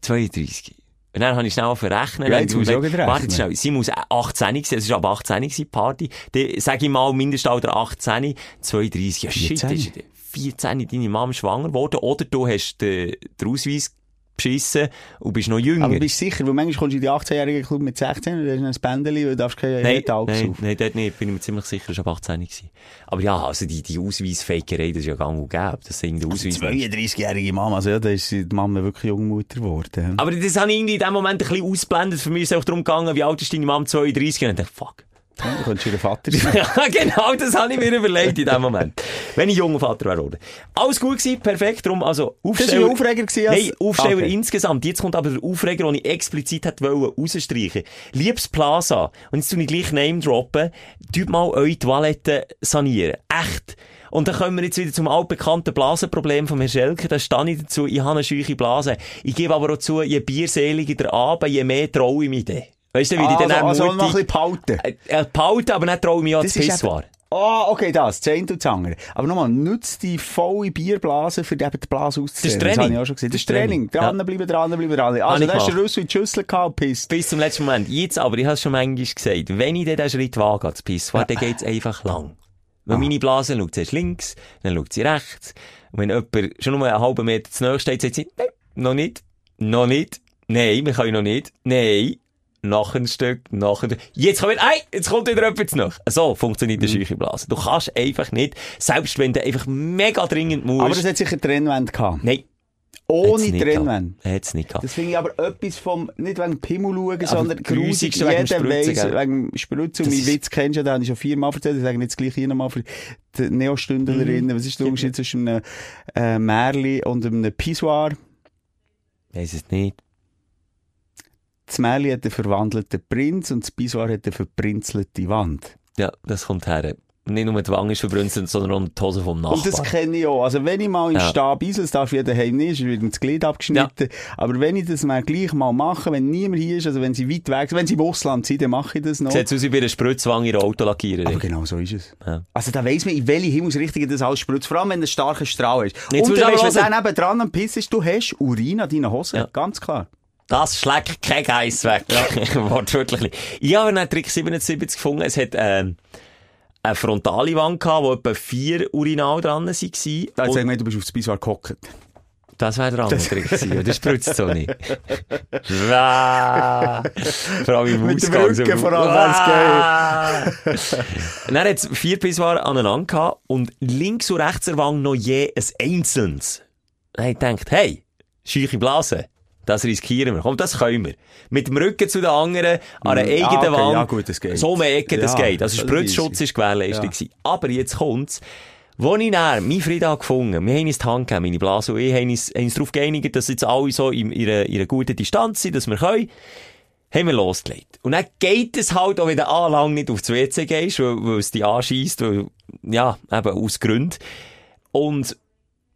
32. Und dann habe ich schnell verrechnet. Ja, jetzt muss ich auch gerade Warte rechnen. schnell, sie muss 18 sein, es war aber 18 gewesen, die Party. Dann sag ich mal, Mindestalter 18, 32, ja shit, 14. ist 14 deine Mom schwanger geworden, oder du hast den, den Ausweis beschissen und bist noch jünger. Aber bist du sicher, weil manchmal kommst du in die 18-jährigen Club mit 16 und dann hast ein Bändeli, weil du darfst kein Nein, Alk nein, nein, dort nicht. Bin ich mir ziemlich sicher, es war ab 18 gewesen. Aber ja, also die, die Ausweisfakerei, das ist ja gang und gäbe. Das sind Ausweis. 32-jährige Mama, also ja, da ist die Mama wirklich Jungmutter geworden. Aber das habe ich irgendwie in dem Moment ein bisschen ausblendet. Für mich ist es auch darum gegangen, wie alt ist deine Mom? 32? Und ich dachte, fuck. Du könntest ihr Vater sein. [LAUGHS] ja, genau, das habe ich mir überlegt in dem Moment. Wenn ich junger Vater wäre, oder? Alles gut gewesen, perfekt. Darum, also, Das war Aufsteller. ein Aufreger gewesen, als- Nein, Aufsteller Okay. insgesamt. Jetzt kommt aber der Aufreger, den ich explizit hätte wollen, rausstreichen. Liebes Plaza. Und jetzt tue ich gleich Name droppen. Tut mal eure Toiletten sanieren. Echt. Und dann kommen wir jetzt wieder zum altbekannten Blasenproblem von Herrn Schelke. Da stehe ich dazu, ich habe eine scheuche Blase. Ich gebe aber auch zu, je bierseliger der Abend, je mehr traue ich mich dann. Weißt du, wie ich Also, dann also mutig... bisschen behalten. Äh, äh, behalten, aber nicht traue ich mich an das ist Piss eben- war. Ah, okay, das, das eine und das andere. Aber nochmal, nutzt die volle Bierblase, für eben die Blase auszuzählen. Das ist Training. habe ich auch schon gesehen. Das Das Training. Training. Dranbleiben, dranbleiben, dranbleiben. Habe Also, ich da hast du Rüssel in die Schüssel gehabt, pisst. Bis zum letzten Moment. Jetzt aber, ich habe es schon manchmal gesagt, wenn ich dann den Schritt wage ans Pisswar, dann geht's einfach lang. Weil meine Blase schaut zuerst links, dann schaut sie rechts. Und wenn jemand schon nur einen halben Meter zu nahe steht, sagt sie, nein, noch nicht, noch nicht, nein, wir können noch nicht, nein, noch ein Stück, noch ein Stück. Jetzt kommt, ey, jetzt kommt wieder jemand nach. So funktioniert eine scheuche Blase. Du kannst einfach nicht, selbst wenn du einfach mega dringend musst. Aber es hat sicher Trennwände gehabt. nein, Ohne Trennwände. Hat's nicht gehabt. Das finde ich aber etwas vom, nicht wegen Pimmel schauen, sondern grusig. Jeder weiss, wegen Spritzen. Und mein Witz kennst du ja, den habe ich schon viermal erzählt. Ich sage jetzt gleich hier nochmal für die Mhm. Neostündlerinnen. Was ist der Unterschied zwischen einem äh, Märli und einem Pissoir? Weiss es nicht. Das Märli hat einen verwandelten Prinz und das Pissoir hat eine verprinzelte Wand. Ja, das kommt her. Nicht nur die Wange ist verbrünzelt, sondern auch die Hose vom Nachbarn. Und das kenne ich auch. Also wenn ich mal im Ja. Stab eisen, das darf jeder daheim nicht, wird mir das Glied abgeschnitten. Aber wenn ich das mal gleich mal mache, wenn niemand hier ist, also wenn sie weit weg sind, wenn sie im Ausland sind, dann mache ich das noch. Sieht aus wie bei einer Spritzwange in einer Aber Autolackiererin. genau so ist es. Ja. Also da weiss man, in welche Himmelsrichtung das alles spritzt. Vor allem, wenn ein starker Strahl ist. Jetzt Und dann du aber weisst, wenn neben dran am Piss ist, du hast Urin an deinen Hosen. Ja. Ganz klar. Das schlägt kein Geiss weg. [LAUGHS] Wortwörtlich. nicht. Ich habe einen Trick 77 gefunden. Es hat, ähm, eine frontale Wand gehabt, wo etwa vier Urinal dran waren. Da Und gesagt, du bist aufs Pissoir gehockt. das wäre der andere Trick gewesen. und Das spritzt so nicht. [LAUGHS] Vor allem im Mit dem Ausgang. Rücken so- vor allem Ah. [LAUGHS] Und dann hat es vier Pissoir aneinander gehabt und links und rechts der Wang noch je ein einzelnes. Dann habe ich gedacht, hey, scheuche Blase. Das riskieren wir. Komm, das können wir. Mit dem Rücken zu den anderen, an einer Mm, eigenen ah, okay, Wand. ja, gut, das geht. So eine Ecke, das Ja, geht. Also das Spritzschutz ist gewährleistet Ja. Aber jetzt kommt's. Wo ich dann meinen Frieden habe gefunden, wir haben uns die Hand gegeben, meine Blase und ich, haben uns, haben uns darauf geeinigt, dass jetzt alle so in ihrer, ihrer guten Distanz sind, dass wir können, haben wir losgelegt. Und dann geht es halt auch, wenn du anlang nicht aufs WC gehst, weil, weil es dich anschießt, weil, ja, eben aus Gründen. Und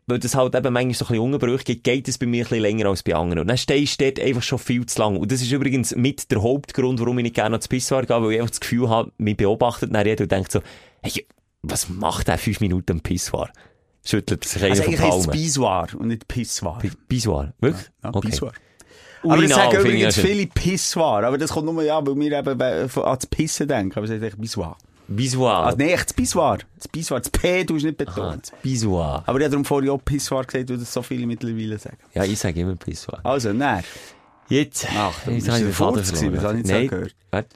weil das halt eben manchmal so ein bisschen Ungebrüche gibt, geht es bei mir ein bisschen länger als bei anderen. Und dann stehst du dort einfach schon viel zu lang. Und das ist übrigens mit der Hauptgrund, warum ich nicht gerne ans Pissoir gehe, weil ich einfach das Gefühl habe, mich beobachtet dann jeder und denkt so, hey, was macht der fünf Minuten am Pissoir? Schüttelt sich Also eigentlich heisst es Palmen. Pissoir und nicht Pissoir. Pi- Pissoir? Wirklich? Ja, Pissoir. Aber das sagen übrigens ja viele Pissoir. Aber das kommt nur, ja, weil wir eben von- an das Pissen denken. Aber es heißt eigentlich Pissoir. Pissoir. Also, nee, echt das Pissoir. Das Pissoir. Das P, du hast nicht betont. Pissoir. Aber ich habe darum vorhin auch Pissoir gesagt, weil das so viele mittlerweile sagen. Ja, ich sage immer Pissoir. Also, nein. Jetzt. Achtung, jetzt ist habe ich der den Faden Furz gewesen? verloren. Das habe ich nicht Nein, so gehört. Warte.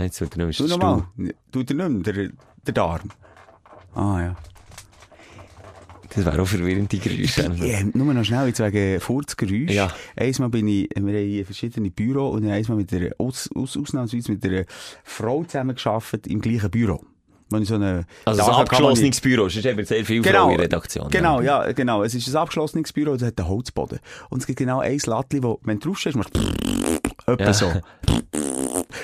Jetzt wird er nicht Du nochmal. Du dir nicht mehr, der, der Darm. Ah, ja. Das wäre auch verwirrend, die Geräusche. Ja, nur noch schnell, jetzt wegen Furzgeräusch. Ja. Einmal bin ich, wir haben verschiedene Büro und einmal mit einer, aus, aus, ausnahmsweise mit einer Frau zusammengearbeitet im gleichen Büro. Wenn ich so eine, Also, ein abgeschlossenes Büro. Es ist eben sehr viel Genau. Frauen in der Redaktion. Genau, ja, genau. Es ist ein abgeschlossenes Büro und es hat einen Holzboden. Und es gibt genau ein Lattli, wo, wenn du draufstehst, machst du etwa Ja. so. [LAUGHS]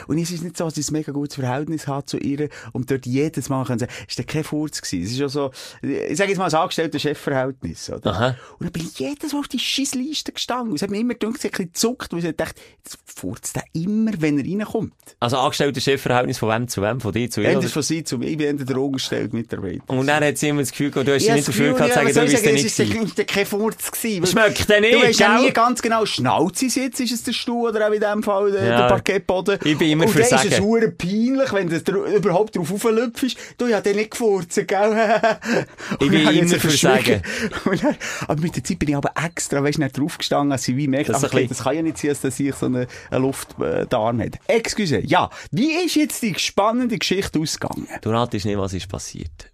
Und es ist nicht so, dass ich ein mega gutes Verhältnis habe zu ihr und dort jedes Mal können sagen, ist der kein Furz gewesen. Es ist ja so, ich sage jetzt mal, ein angestellter Chefverhältnis, oder? Aha. Und dann bin ich jedes Mal auf die Scheissliste gestanden. Und es hat mir immer gedacht, sie hat ein bisschen gezuckt, weil ich dachte, jetzt furzt der immer, wenn er reinkommt. Also angestellter Chefverhältnis von wem zu wem? Von dir zu ihr? Entweder von sie zu mir, ich bin der angestellte Mitarbeiter. Und dann hat sie immer das Gefühl gehabt, du hast Ja, nicht dafür gehabt, zu sagen, was du bist sagen, nicht es der- kein Furz gewesen. Schmeckt der nicht, Du weißt ja nie ganz genau, schnauzt sie es jetzt, ist es der Stuhl oder auch in dem Fall der, Ja. der Parkettboden. Ich bin immer Und für dann ist sagen. es hure peinlich, wenn du überhaupt drauf auflüpfst. Du, ja, den nicht gefurzt, gell? [LAUGHS] Und bin immer für. [LAUGHS] Und dann- Aber mit der Zeit bin ich aber extra, weißt du, nicht draufgestanden, als sie wie merkt, Das ach, bisschen- das kann ja nicht sein, dass ich so eine, eine Luftdarm hat. Excuse, ja. Wie ist jetzt die spannende Geschichte ausgegangen? Du ratest nicht, was ist passiert.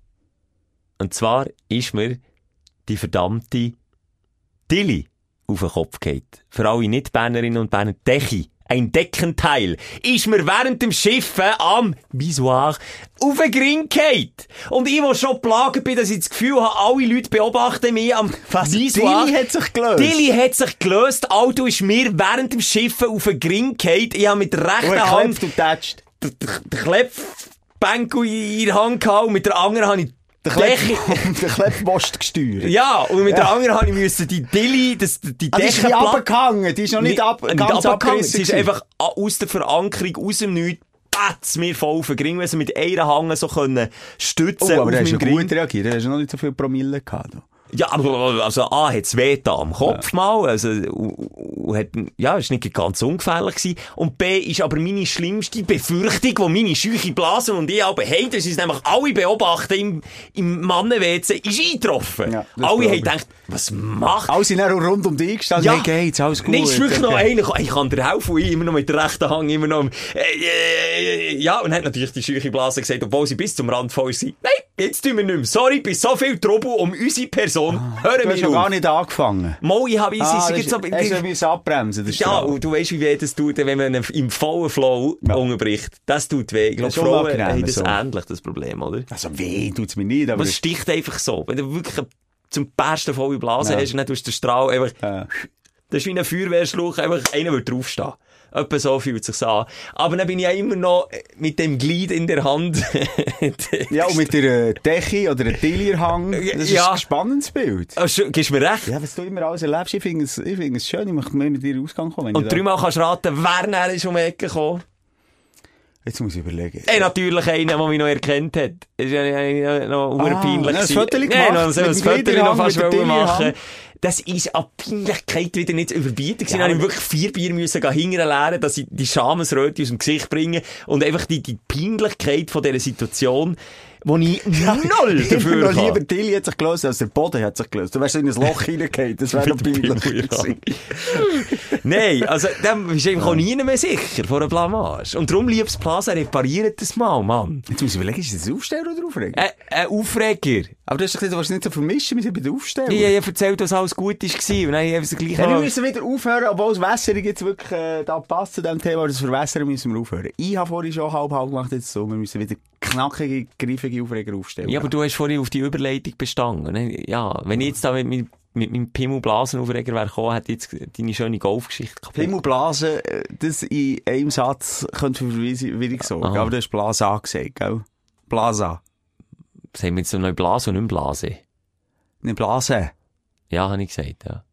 Und zwar ist mir die verdammte Tilly auf den Kopf geht. Für alle Nicht-Bernerinnen und Berner, Dechi. Ein Deckenteil ist mir während dem Schiffen am Bisoir auf den Gring gefallen. Und ich, der schon plagen bin, dass ich das Gefühl habe, alle Leute beobachten mich am Bisoir. Tilly hat sich gelöst. Tilly hat sich gelöst. Auto ist mir während dem Schiffen auf den Gring gefallen. Ich habe mit der Und rechten er Hand klopft und tätscht. den Klepfbänkel in der Hand gehabt und mit der anderen habe ich Der [LAUGHS] der Klepppost gesteuert. Ja, und mit der Ja. anderen habe ich müssen die Dilly, das, die Ah, die nicht Deckenplatte- abgehangen, die ist noch nicht, ab, nicht ganz abgehangen. Sie ist einfach aus der Verankerung, aus dem Nichts, batz, mir voll Gring, weil sie mit einer Hange so können stützen Oh, aber auf der hast Gring. gut reagiert, der hast noch nicht so viel Promille gehabt. Ja, aber, also, A, hat's weh da am Kopf mal, also, und, hat, ja, ist nicht ganz ungefährlich gewesen. Und B, ist aber meine schlimmste Befürchtung, die meine scheuche Blasen und ich aber haben, das ist nämlich alle beobachten im, im Mannen-WC, ist eingetroffen. Ja, alle haben gedacht, was macht Alle sind dann rund um dich gestanden, Ja. hey, geht's, alles gut. Nein, es ist wirklich noch okay. einer, ich kann dir helfen, ich immer noch mit der rechten Hand, immer noch, äh, äh, ja, und hat natürlich die scheuche Blase gesagt, obwohl sie bis zum Rand voll sind. Nein, jetzt tun wir nicht mehr. Sorry, bis so viel Trubel um unsere Person. Hören Du hast wir ja gar auf. nicht angefangen. Mal, ich habe, ich, Ah, ich, ich, so, hast du müssen abbremsen, das ja, und du weißt, wie weh das tut, wenn man im vollen Flow Ja. unterbricht. Das tut weh. Ich glaube, Frauen haben das so. ähnlich, das Problem, oder? Also weh tut's mir nicht, aber... Aber es sticht einfach so. Wenn du wirklich zum besten volle Blase Ja. hast und dann tust du den Strahl einfach Ja. Das ist wie ein Feuerwehrschluch, einfach einer wird draufstehen. Etwa so fühlt sich's an. Aber dann bin ich ja immer noch mit dem Glied in der Hand. [LAUGHS] Ja, und mit der Dechi oder einem Tillierhang, das ist Ja. ein spannendes Bild. Schon- Gibst du mir recht? Ja, was du immer alles erlebst, ich finde es, ich finde es schön, ich möchte mehr mit dir Ausgang kommen. Und dreimal kannst du raten, wer näher ist um die Ecke gekommen. Jetzt muss ich überlegen. Ey, natürlich einer, der mich noch erkannt hat. Ist ja noch Ah, ah, ein. Foto gemacht, Nein, noch ein Foto noch fast machen. Das ist an Peinlichkeit wieder nicht zu überbieten. Ja, ich wirklich vier Bier müssen dass ich die Schamesröte aus dem Gesicht bringe und einfach die, die Peinlichkeit von dieser Situation, wo ich [LAUGHS] null Ich hätte dafür habe. lieber Tilly hat sich gelöst, als der Boden hat sich gelöst. Du wärst in ein Loch [LAUGHS] hineingefallen, das wäre noch dem peinlich ja. [LAUGHS] Nein, also, dann bist du einfach auch nie mehr sicher vor einer Blamage. Und darum, liebes Plaza, repariert das mal, Mann. Jetzt muss ich überlegen, ist das ein Aufsteller oder Aufreger? Ein, ein Aufreger. Aber du hast gesagt, du willst nicht so vermischen, wir sind bei den Aufstellern. Ich habe erzählt, dass alles gut war. Und dann habe ich gleich Ja, wir müssen wieder aufhören, obwohl das Wässerung jetzt wirklich äh, da passt zu dem Thema, das Verwässern müssen wir aufhören. Ich habe vorhin schon halb halb gemacht, jetzt so, wir müssen wieder knackige, griffige Aufreger aufstellen. Ja, aber du hast vorhin auf die Überleitung bestanden. ne? Ja, wenn ich jetzt da mit, mit, mit meinem Pimmelblasenaufreger wäre gekommen, hätte jetzt deine schöne Golfgeschichte kaputt. Pimmelblasen, äh, das in einem Satz könnte für Verwirrung sorgen, Aha. aber du hast Blasa gesagt, gell? Blasa. Das haben wir jetzt so neu Blase und nicht Blase. Nicht Blase. Ja, habe ich gesagt, ja.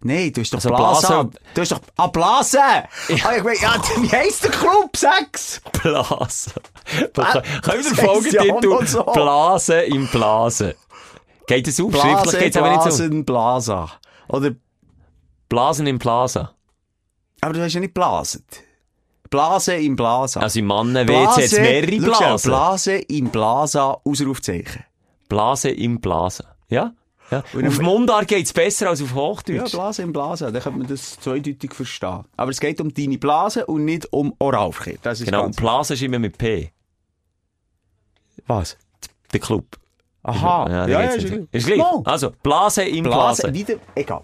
Nein, du hast doch Also Blasa. Blase- Du hast doch, ah, Blase! Ah, ich meine, ja, wie heisst der Club? Sechs! Blase. Können wir den ja Folgetitel noch so. Blase im Blasen. Geht das auf? Schriftlich Blase, geht es aber nicht so. Blasen, Blasa. Oder, Blasen im Plaza. aber du hast ja nicht blaset. Blase im Blasa. Also im Mannen-WC es mehrere Blasen. Blase im Blasa, Ausrufzeichen. Blase im Blasen. Ja? ja. Und Auf Mundart geht es besser als auf Ja, Hochdeutsch. Blase im Blasa, dann könnte man das zweideutig verstehen. Aber es geht um deine Blase und nicht um Oralverkehr. Das ist genau, und ganz... Blasen ist immer mit P. Was? Der Club. Aha. Ja, Ja, ja, ist. Ist gleich. Also, Blase im Blase, Blasen. wieder, egal.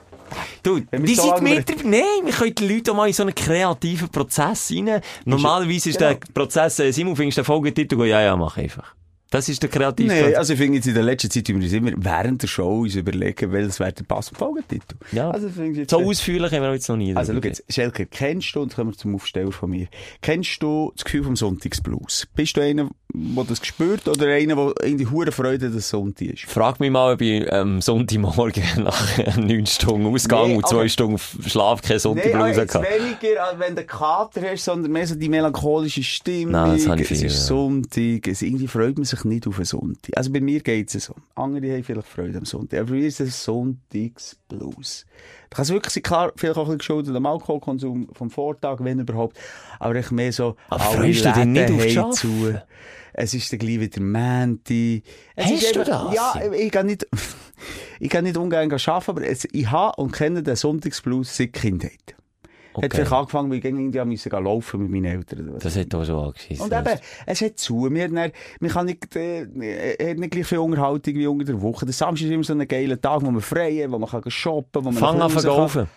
Du, die so sind mit dabei. Nein, wir können die Leute mal in so einen kreativen Prozess rein. Normalerweise ist Genau. der Prozess, äh, Simon, findest du den Folgetitel? Ja, ja, mach einfach. Das ist der kreative Nee, also ich finde jetzt in der letzten Zeit, wir uns immer während der Show uns überlegen, welches wäre der passende Folgetitel. Ja. Also jetzt, So äh, ausführlich haben wir jetzt noch nie. Also, schau jetzt, Schelker, kennst du, und kommen wir zum Aufsteller von mir, kennst du das Gefühl vom Sonntagsblues? Bist du einer, der das spürt, oder einer, der in die hure Freude des Sonntag ist? Frag mich mal, ob ich am Sonntagmorgen [LAUGHS] nach neun Stunden Ausgang Nee, und zwei Stunden Schlaf keine Sonntagblues jetzt hatte. weniger, als wenn du Kater hast, sondern mehr so die melancholische Stimmung. Nein, das habe ich es viel, ist ja. Sonntag, es, irgendwie freut man sich nicht auf einen Sonntag. Also bei mir geht es so. Andere haben vielleicht Freude am Sonntag. Aber bei mir ist es Sonntagsblues. Da kann es wirklich sein, klar, vielleicht auch ein bisschen geschuldet am Alkoholkonsum vom Vortag, wenn überhaupt. Aber ich mehr so, Aber freust du dich nicht auf Schaffen? zu. Es ist dann gleich wieder Mänti. Hast du einfach- das? Ja, ich kann nicht, [LAUGHS] ich kann nicht ungern arbeiten, aber es, ich habe und kenne den Sonntagsblues seit Kindheit. Hat Okay. vielleicht angefangen, weil ich auch müssen gehen laufen mit meinen Eltern. Das hat auch schon angeschissen. Und eben, es hat zu. Wir, dann, kann nicht, äh, äh, hat nicht gleich viel Unterhaltung wie unter der Woche. Der Samstag ist immer so ein geiler Tag, wo man frei hat, wo man kann shoppen kann, wo man Fang an verkaufen.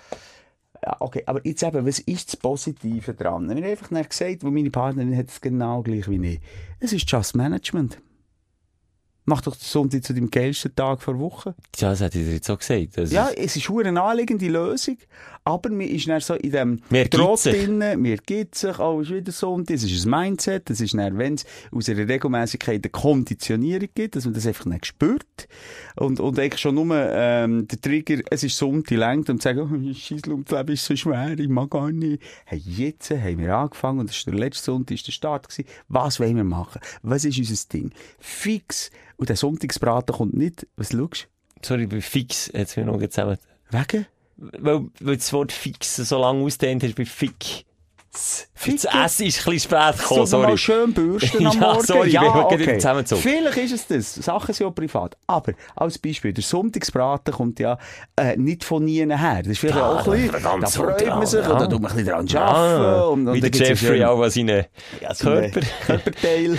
Ja, okay, aber jetzt eben, was ist das Positive dran? Wir haben einfach gesagt, wo meine Partnerin hat es genau gleich wie ich. Es ist Just Management. Mach doch den Sonntag zu deinem geilsten Tag vor Woche. Ja, das hätte ich dir jetzt auch gesagt. Das Ja, ist- es ist eine naheliegende Lösung, aber man ist dann so in dem Mir Trott drin, mir gibt sich, oh, ist wieder Sonntag, es ist ein Mindset, es ist dann, wenn es aus einer Regelmäßigkeit eine Konditionierung gibt, dass man das einfach nicht spürt und, und eigentlich schon nur ähm, der Trigger, es ist Sonntag, lenkt und sagen, [LAUGHS] oh, Scheissel, und das Leben ist so schwer, ich mag gar nicht. Hey, jetzt haben wir angefangen und das ist der letzte Sonntag, ist der Start gewesen. Was wollen wir machen? Was ist unser Ding? Fix. Und der Sonntagsbraten kommt nicht, was schaust Sorry, ich bin fix. Jetzt mir noch zusammen. du? Wegen? Weil, weil das Wort fix so lange ausdehnt hast, bei Fick. Das Ficken? Essen ist ein bisschen spät gekommen, So, mal sorry. schön bürsten [LAUGHS] am Ja, Morgen. sorry, ja, okay. Vielleicht ist es das. Sachen sind auch privat. Aber, als Beispiel, der Sonntagsbraten kommt ja äh, nicht von nie her. Das ist vielleicht Ja, auch ein bisschen, da freut man sich, ja. und da tut man ein bisschen dran Ja, arbeiten. und, und wie der ja Jeffrey auch an seinen ja, so Körper. Körperteil.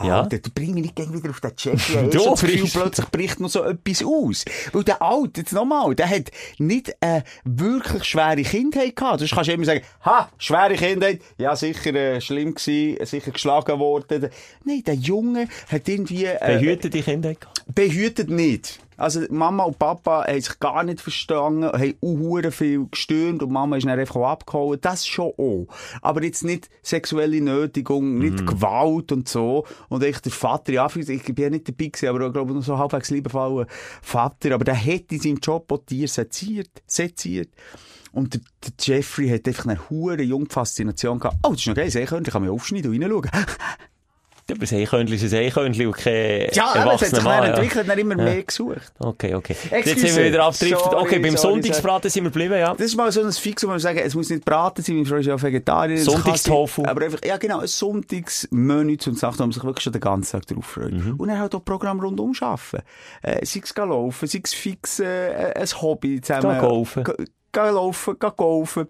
Ah, Ja. Du bring mich nicht gleich wieder auf den Gefühl, bringst- plötzlich bricht noch so etwas aus. Weil der Alte, jetzt nochmal, der hat nicht eine wirklich schwere Kindheit gehabt. Sonst kannst du immer sagen, ha, schwere Kindheit, ja, sicher äh, schlimm gewesen, sicher geschlagen worden. Nein, der Junge hat irgendwie... Äh, Behütet die Kinder gehabt. behütet nicht. Also Mama und Papa haben sich gar nicht verstanden, haben auch viel gestürmt und Mama ist dann einfach abgehauen. Das schon auch. Aber jetzt nicht sexuelle Nötigung, nicht Gewalt und so. Und echt der Vater, ja, ich bin ja nicht dabei gewesen, aber ich glaube noch so halbwegs liebevoller Vater. Aber der hat in seinem Job auch Tiere seziert, seziert. Und der, der Jeffrey hat einfach eine hure junge Faszination gehabt. Oh, das ist noch geil, Seekörnchen, kann man aufschneiden und reinschauen. [LAUGHS] Aber das Eichhörnchen ist ein Eichhörnchen und kein Ja, aber es hat sich dann entwickelt, dann immer mehr gesucht. Okay, okay. Jetzt Excuse. sind wir wieder abgedriftet. Sorry, Okay, beim sorry, Sonntagsbraten sind wir geblieben, ja. Das ist mal so ein Fix, wo man sagen, es muss nicht braten sein, Frau ist ja kann Sonntagstofu. Aber einfach, ja genau, ein Sonntagsmenü zum Sachen, wo man sich wirklich schon den ganzen Tag drauf freut. Mhm. Und dann halt auch Programm rundum arbeiten. Äh, sei es laufen, sei es fix, äh, ein Hobby zusammen. Gehen. Ge- Gehen laufen, gehen golfen.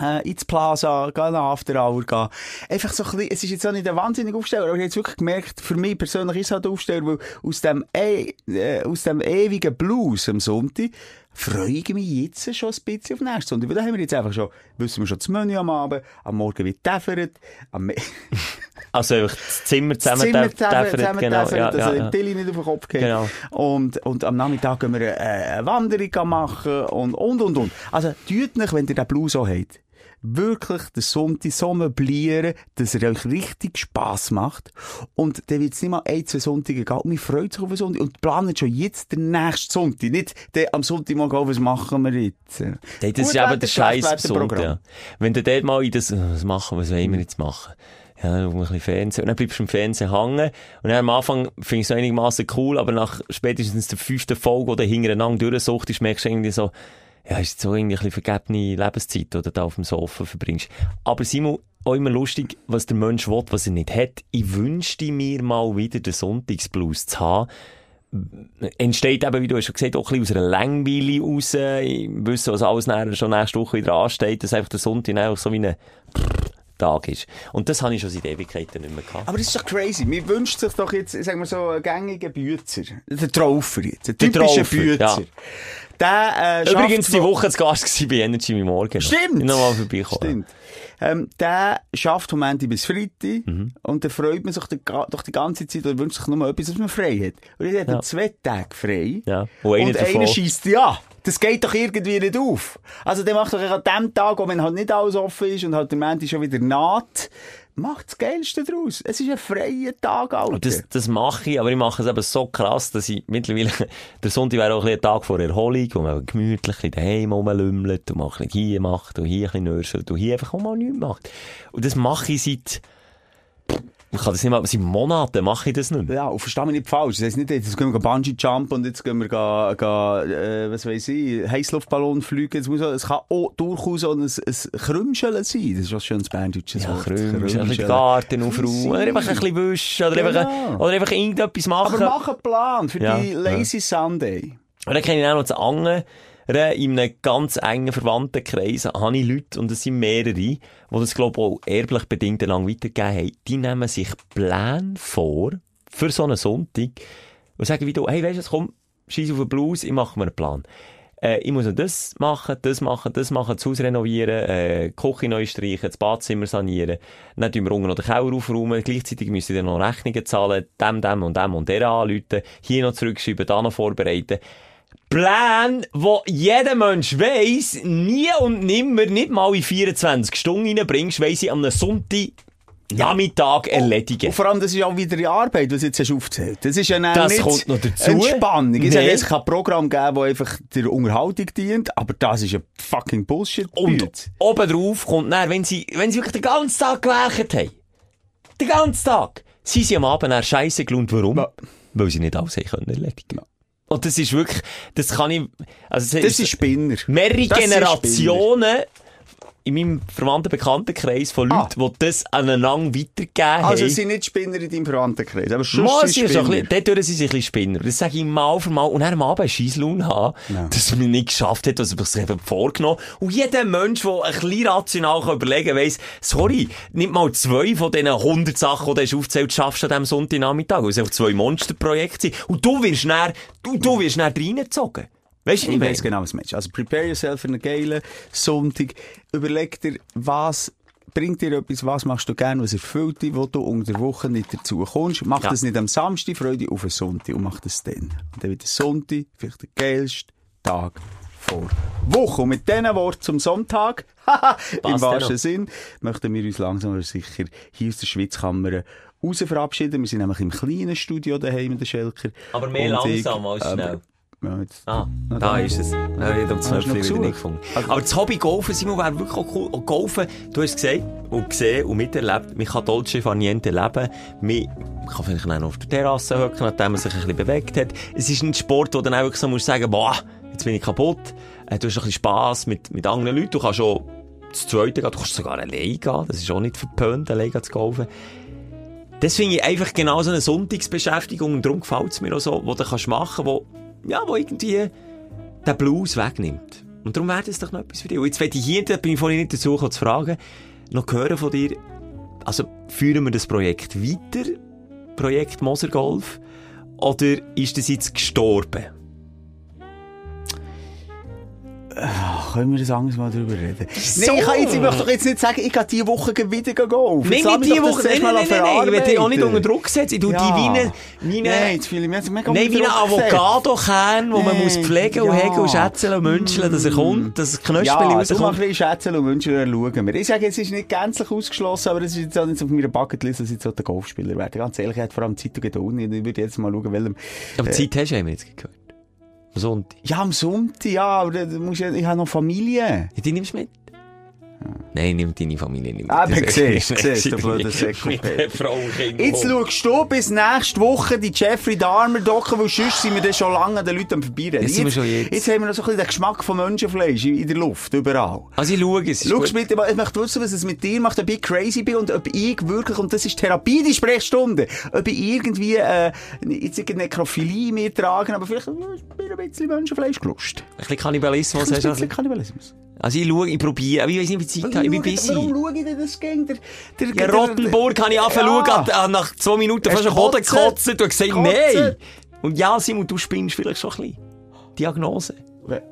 Äh, ins Plaza, gehen nach After Hour gehen. Einfach so ein bisschen, es ist jetzt auch nicht ein wahnsinniger Aufsteller, aber ich habe jetzt wirklich gemerkt, für mich persönlich ist es halt Aufsteller, weil aus dem, e äh, aus dem ewigen Blues am Sonntag freue ich mich jetzt schon ein bisschen auf den nächsten Sonntag. Weil da haben wir jetzt einfach schon, wissen wir schon das Menü am Abend, am Morgen wird täfert, am [LAUGHS] Also einfach das Zimmer zusammen Zimmer däf- zusammen, zusammen genau. Ja, dass ja, ja. dem Tilly nicht auf den Kopf geht. Genau. Und, und am Nachmittag gehen wir eine, eine Wanderung machen und, und, und, und. Also, tut nicht, wenn ihr den Blues so habt, wirklich den Sonntag so möblieren, dass er euch richtig Spass macht. Und dann wird es nicht mal ein, zwei Sonntage gehen. Und man freut sich auf den Sonntag und planet schon jetzt den nächsten Sonntag. Nicht den am Sonntagmorgen, oh, was machen wir jetzt? Hey, das Gut ist eben Wetter, der Scheiß. Sonntag. Ja. Wenn du dort mal in das, äh, was machen, was wollen wir jetzt machen? Ja, dann ein bisschen Fernsehen. Und dann bleibst du im Fernsehen hängen. Und dann am Anfang finde ich es einigermaßen cool, aber nach spätestens der fünften Folge, oder hintereinander durchsuchtest, merkst du irgendwie so, ja, ist so irgendwie ein vergebene Lebenszeit, du da auf dem Sofa verbringst. Aber Simon, auch immer lustig, was der Mensch will, was er nicht hat. Ich wünschte mir mal wieder den Sonntagsblues zu haben entsteht eben, wie du hast schon gesagt, auch ein bisschen aus einer Langweile raus. Ich wüsste, was alles schon nächste Woche wieder ansteht, dass einfach der Sonntag einfach so wie ein Tag ist. Und das habe ich schon seit Ewigkeiten nicht mehr gehabt. Aber das ist doch crazy. Man wünscht sich doch jetzt, sagen wir so, einen gängigen Bützer. Der Traufer jetzt. Ein Der typischer Bützer. ja. Der, äh, Übrigens die wo- Woche zu Gast gewesen bei Energy im Morgen. Stimmt! Nochmal vorbeikommen. Stimmt. ähm, der schafft vom Montag bis Freitag Mhm. und dann freut man sich doch die ganze Zeit und wünscht sich nur etwas, dass man frei hat. Und jetzt hat er Ja. zwei Tage frei. Ja. Und einer Und einer schießt ja. Das geht doch irgendwie nicht auf. Also der macht doch an dem Tag, wo wenn halt nicht alles offen ist und halt der Montag schon wieder naht, macht das Geilste draus. Es ist ein freier Tag, Alter. Das, das mache ich, aber ich mache es eben so krass, dass ich mittlerweile, [LAUGHS] der Sonntag wäre auch ein, Tag vor Erholung, wo man gemütlich ein daheim rumlümmelt und mal ein hier macht und hier ein bisschen nörschelt und hier einfach auch mal nichts macht. Und das mache ich seit, ich kann das nicht mal, seit Monaten mache ich das nicht mehr. Ja, und versteh mich nicht falsch. Das heisst nicht, jetzt gehen wir Bungee Jump und jetzt gehen wir, ga, ga, äh, was weiss ich, Heißluftballon fliegen. Es, muss, auch- es kann auch durchaus auch ein, ein Krümscheln sein. Das ist was schönes berndeutsches Ja, Wort. Krümsch, ein bisschen Krümscheln. den Garten aufräumen, oder einfach ein bisschen wischen, oder, einfach, Genau. oder einfach irgendetwas machen. Aber mach einen Plan für Ja, die Lazy Sunday. Und dann kenne ich auch noch das andere. In einem ganz engen Verwandtenkreis habe ich Leute, und es sind mehrere, die das, glaube ich, auch erblich bedingt lang weitergegeben haben, die nehmen sich Pläne vor, für so einen Sonntag, und sagen wie du, hey, weisst du, komm, scheiß auf den Blues, ich mache mir einen Plan. Äh, ich muss noch das machen, das machen, das machen, das Haus renovieren, äh, die Küche neu streichen, das Badzimmer sanieren, dann tun wir unten noch den Keller aufräumen, gleichzeitig müssen wir dann noch Rechnungen zahlen, dem, dem und dem und der anrufen, hier noch zurückschreiben, da noch vorbereiten. Pläne, wo jeder Mensch weiss, nie und nimmer, nicht mal in 24 Stunden reinbringst, weiss ich am einem Sonntag Nachmittag erledigen. Und vor allem, das ist auch wieder die Arbeit, was du jetzt hast aufgezählt. Das ist ja Das nicht kommt noch dazu. Entspannung. Ich sage, es kann ein Programm geben, das einfach der Unterhaltung dient, aber das ist ein fucking Bullshit. Und obendrauf kommt dann, wenn sie, wenn sie wirklich den ganzen Tag gewerkt haben, den ganzen Tag, sind sie am Abend dann scheisse gelohnt. Warum? Ja. Weil sie nicht alles haben können erledigen. Und das ist wirklich, das kann ich, also das ist Spinner. mehrere Das Generationen in meinem verwandten Bekanntenkreis von Ah. Leuten, die das aneinander weitergegeben Also, haben. es sind nicht Spinner in deinem Verwandtenkreis, aber schon sind sind so ein Spinner. bisschen, dort sind sie ein bisschen Spinner. Das sage ich mal für mal. Und dann am Abend einen Scheisslaune haben, Ja. dass mir nicht geschafft hat, was er sich eben vorgenommen Und jeder Mensch, der ein bisschen rational kann überlegen kann, weiss, sorry, nicht mal zwei von diesen 100 Sachen, die du aufgezählt schaffst du an diesem Sonntagnachmittag, es einfach zwei Monsterprojekte sind. Und du wirst näher, du, du wirst näher reingezogen. Weißt du, Ich wie weiss genau, was du meinst. Also, prepare yourself für einen geilen Sonntag. Überleg dir, was bringt dir etwas, was machst du gerne, was erfüllt dich, wo du unter der Woche nicht dazu kommst. Mach Ja. das nicht am Samstag, freu dich auf den Sonntag und mach das dann. Und dann wird der Sonntag vielleicht der geilste Tag vor Woche. Und mit diesen Worten zum Sonntag, [LAUGHS] haha, im wahrsten. Sinn, möchten wir uns langsam aber sicher hier aus der Schwitzkammer raus verabschieden. Wir sind nämlich im kleinen Studio daheim in der Schelker. Aber mehr Und ich, langsam als ähm, schnell. Ja, jetzt, Ah, Na, da da. ist es. Ich habe 12 Uhr wieder nicht gefunden. Also- Aber das Hobby Golfen, Simon, wäre wirklich auch cool. Und Golfen, du hast gesagt und gesehen und miterlebt, man kann Dolce Far Niente leben. Man kann vielleicht auch noch auf der Terrasse hocken, nachdem man sich ein bisschen bewegt hat. Es ist ein Sport, wo du dann auch wirklich so musst sagen, boah, jetzt bin ich kaputt. Äh, Du hast ein bisschen Spass mit, mit anderen Leuten. Du kannst schon das Zweite gehen, du kannst sogar allein gehen. Das ist auch nicht verpönt, allein zu golfen. Das finde ich einfach genau so eine Sonntagsbeschäftigung und darum gefällt es mir auch so, wo du kannst machen, wo, ja, wo irgendwie den Blues wegnimmt. Und darum wäre das doch noch etwas für dich. Und jetzt werde ich hier, da bin ich vorhin nicht dazu gekommen, zu fragen, noch hören von dir, also führen wir das Projekt weiter, Projekt Moser Golf, oder ist das jetzt gestorben? Können wir das anderes mal drüber reden? So. Nein, ich, kann jetzt, ich möchte doch jetzt nicht sagen, ich gehe diese Woche wieder golfen. Nein, nicht mich die doch das Woche, nein, nein, nein, nein, ich will dich auch nicht unter Druck setzen, ich tue Ja. die wie eine, wie eine, Nein, jetzt fühle ich mich mega Nein, wie ein. Avocado-Kern, wo man muss pflegen und ja. hegen und schätzeln und münzeln, dass er kommt, dass das Knöspel Ja, du mach ein rauskommt. bisschen schätzen und wünschen, dann schauen wir. Ich sage, es ist nicht gänzlich ausgeschlossen, aber es ist jetzt auch nicht auf meiner Bucketlist, dass ich jetzt auch der Golfspieler werde. Ganz ehrlich, ich hätte vor allem Zeit und Geduld. Ich würde jetzt mal schauen, welchem... Aber Zeit hast du, wir jetzt gehört. Am Sonntag. Ja, am Sonntag, ja, aber da musst du, ich habe noch Familie. Ja, die nimmst du mit? Nein, nimm deine Familie nicht mit. Ah, aber ist- siehst du, siehst du, blöder Säckel. Jetzt schaust du bis nächste Woche die Jeffrey Dahmer Doku, weil sonst sind wir dann schon lange an den Leuten am Vorbeireden. Jetzt sind wir schon jetzt. jetzt haben wir noch so ein bisschen den Geschmack von Menschenfleisch in in der Luft, überall. Also ich schaue, es Schau bitte mal, ich möchte wissen, was es mit dir macht, ob ich crazy bin und ob ich wirklich, und das ist Therapie, die Sprechstunde, ob ich irgendwie, äh, jetzt irgendeine Nekrophilie mir tragen, aber vielleicht äh, mir ein bisschen Menschenfleisch gelust. Ein bisschen Kannibalismus Ein hast du. bisschen also. Kannibalismus. Also ich schaue, ich probiere, aber ich weiß nicht, Zeit haben, ich bin. Warum schaue ich denn das Gang? Der, der, ja, der, Rottenburg habe ich angefangen ja. Äh, nach zwei Minuten fast einen Boden gekotzt und gesagt, Kotze. nein. Und ja, Simon, du spinnst vielleicht schon ein bisschen. Diagnose.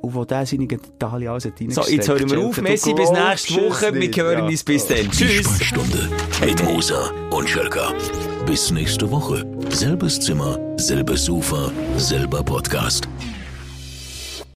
Und wo der seine Gitarre alles hat So, jetzt hören wir auf. Messi, bis nächste Woche. Wir hören uns bis dann. Tschüss. Die Sprechstunde mit Musa und Schelka. Bis nächste Woche. Selbes Zimmer, selbes Sofa, selber Podcast.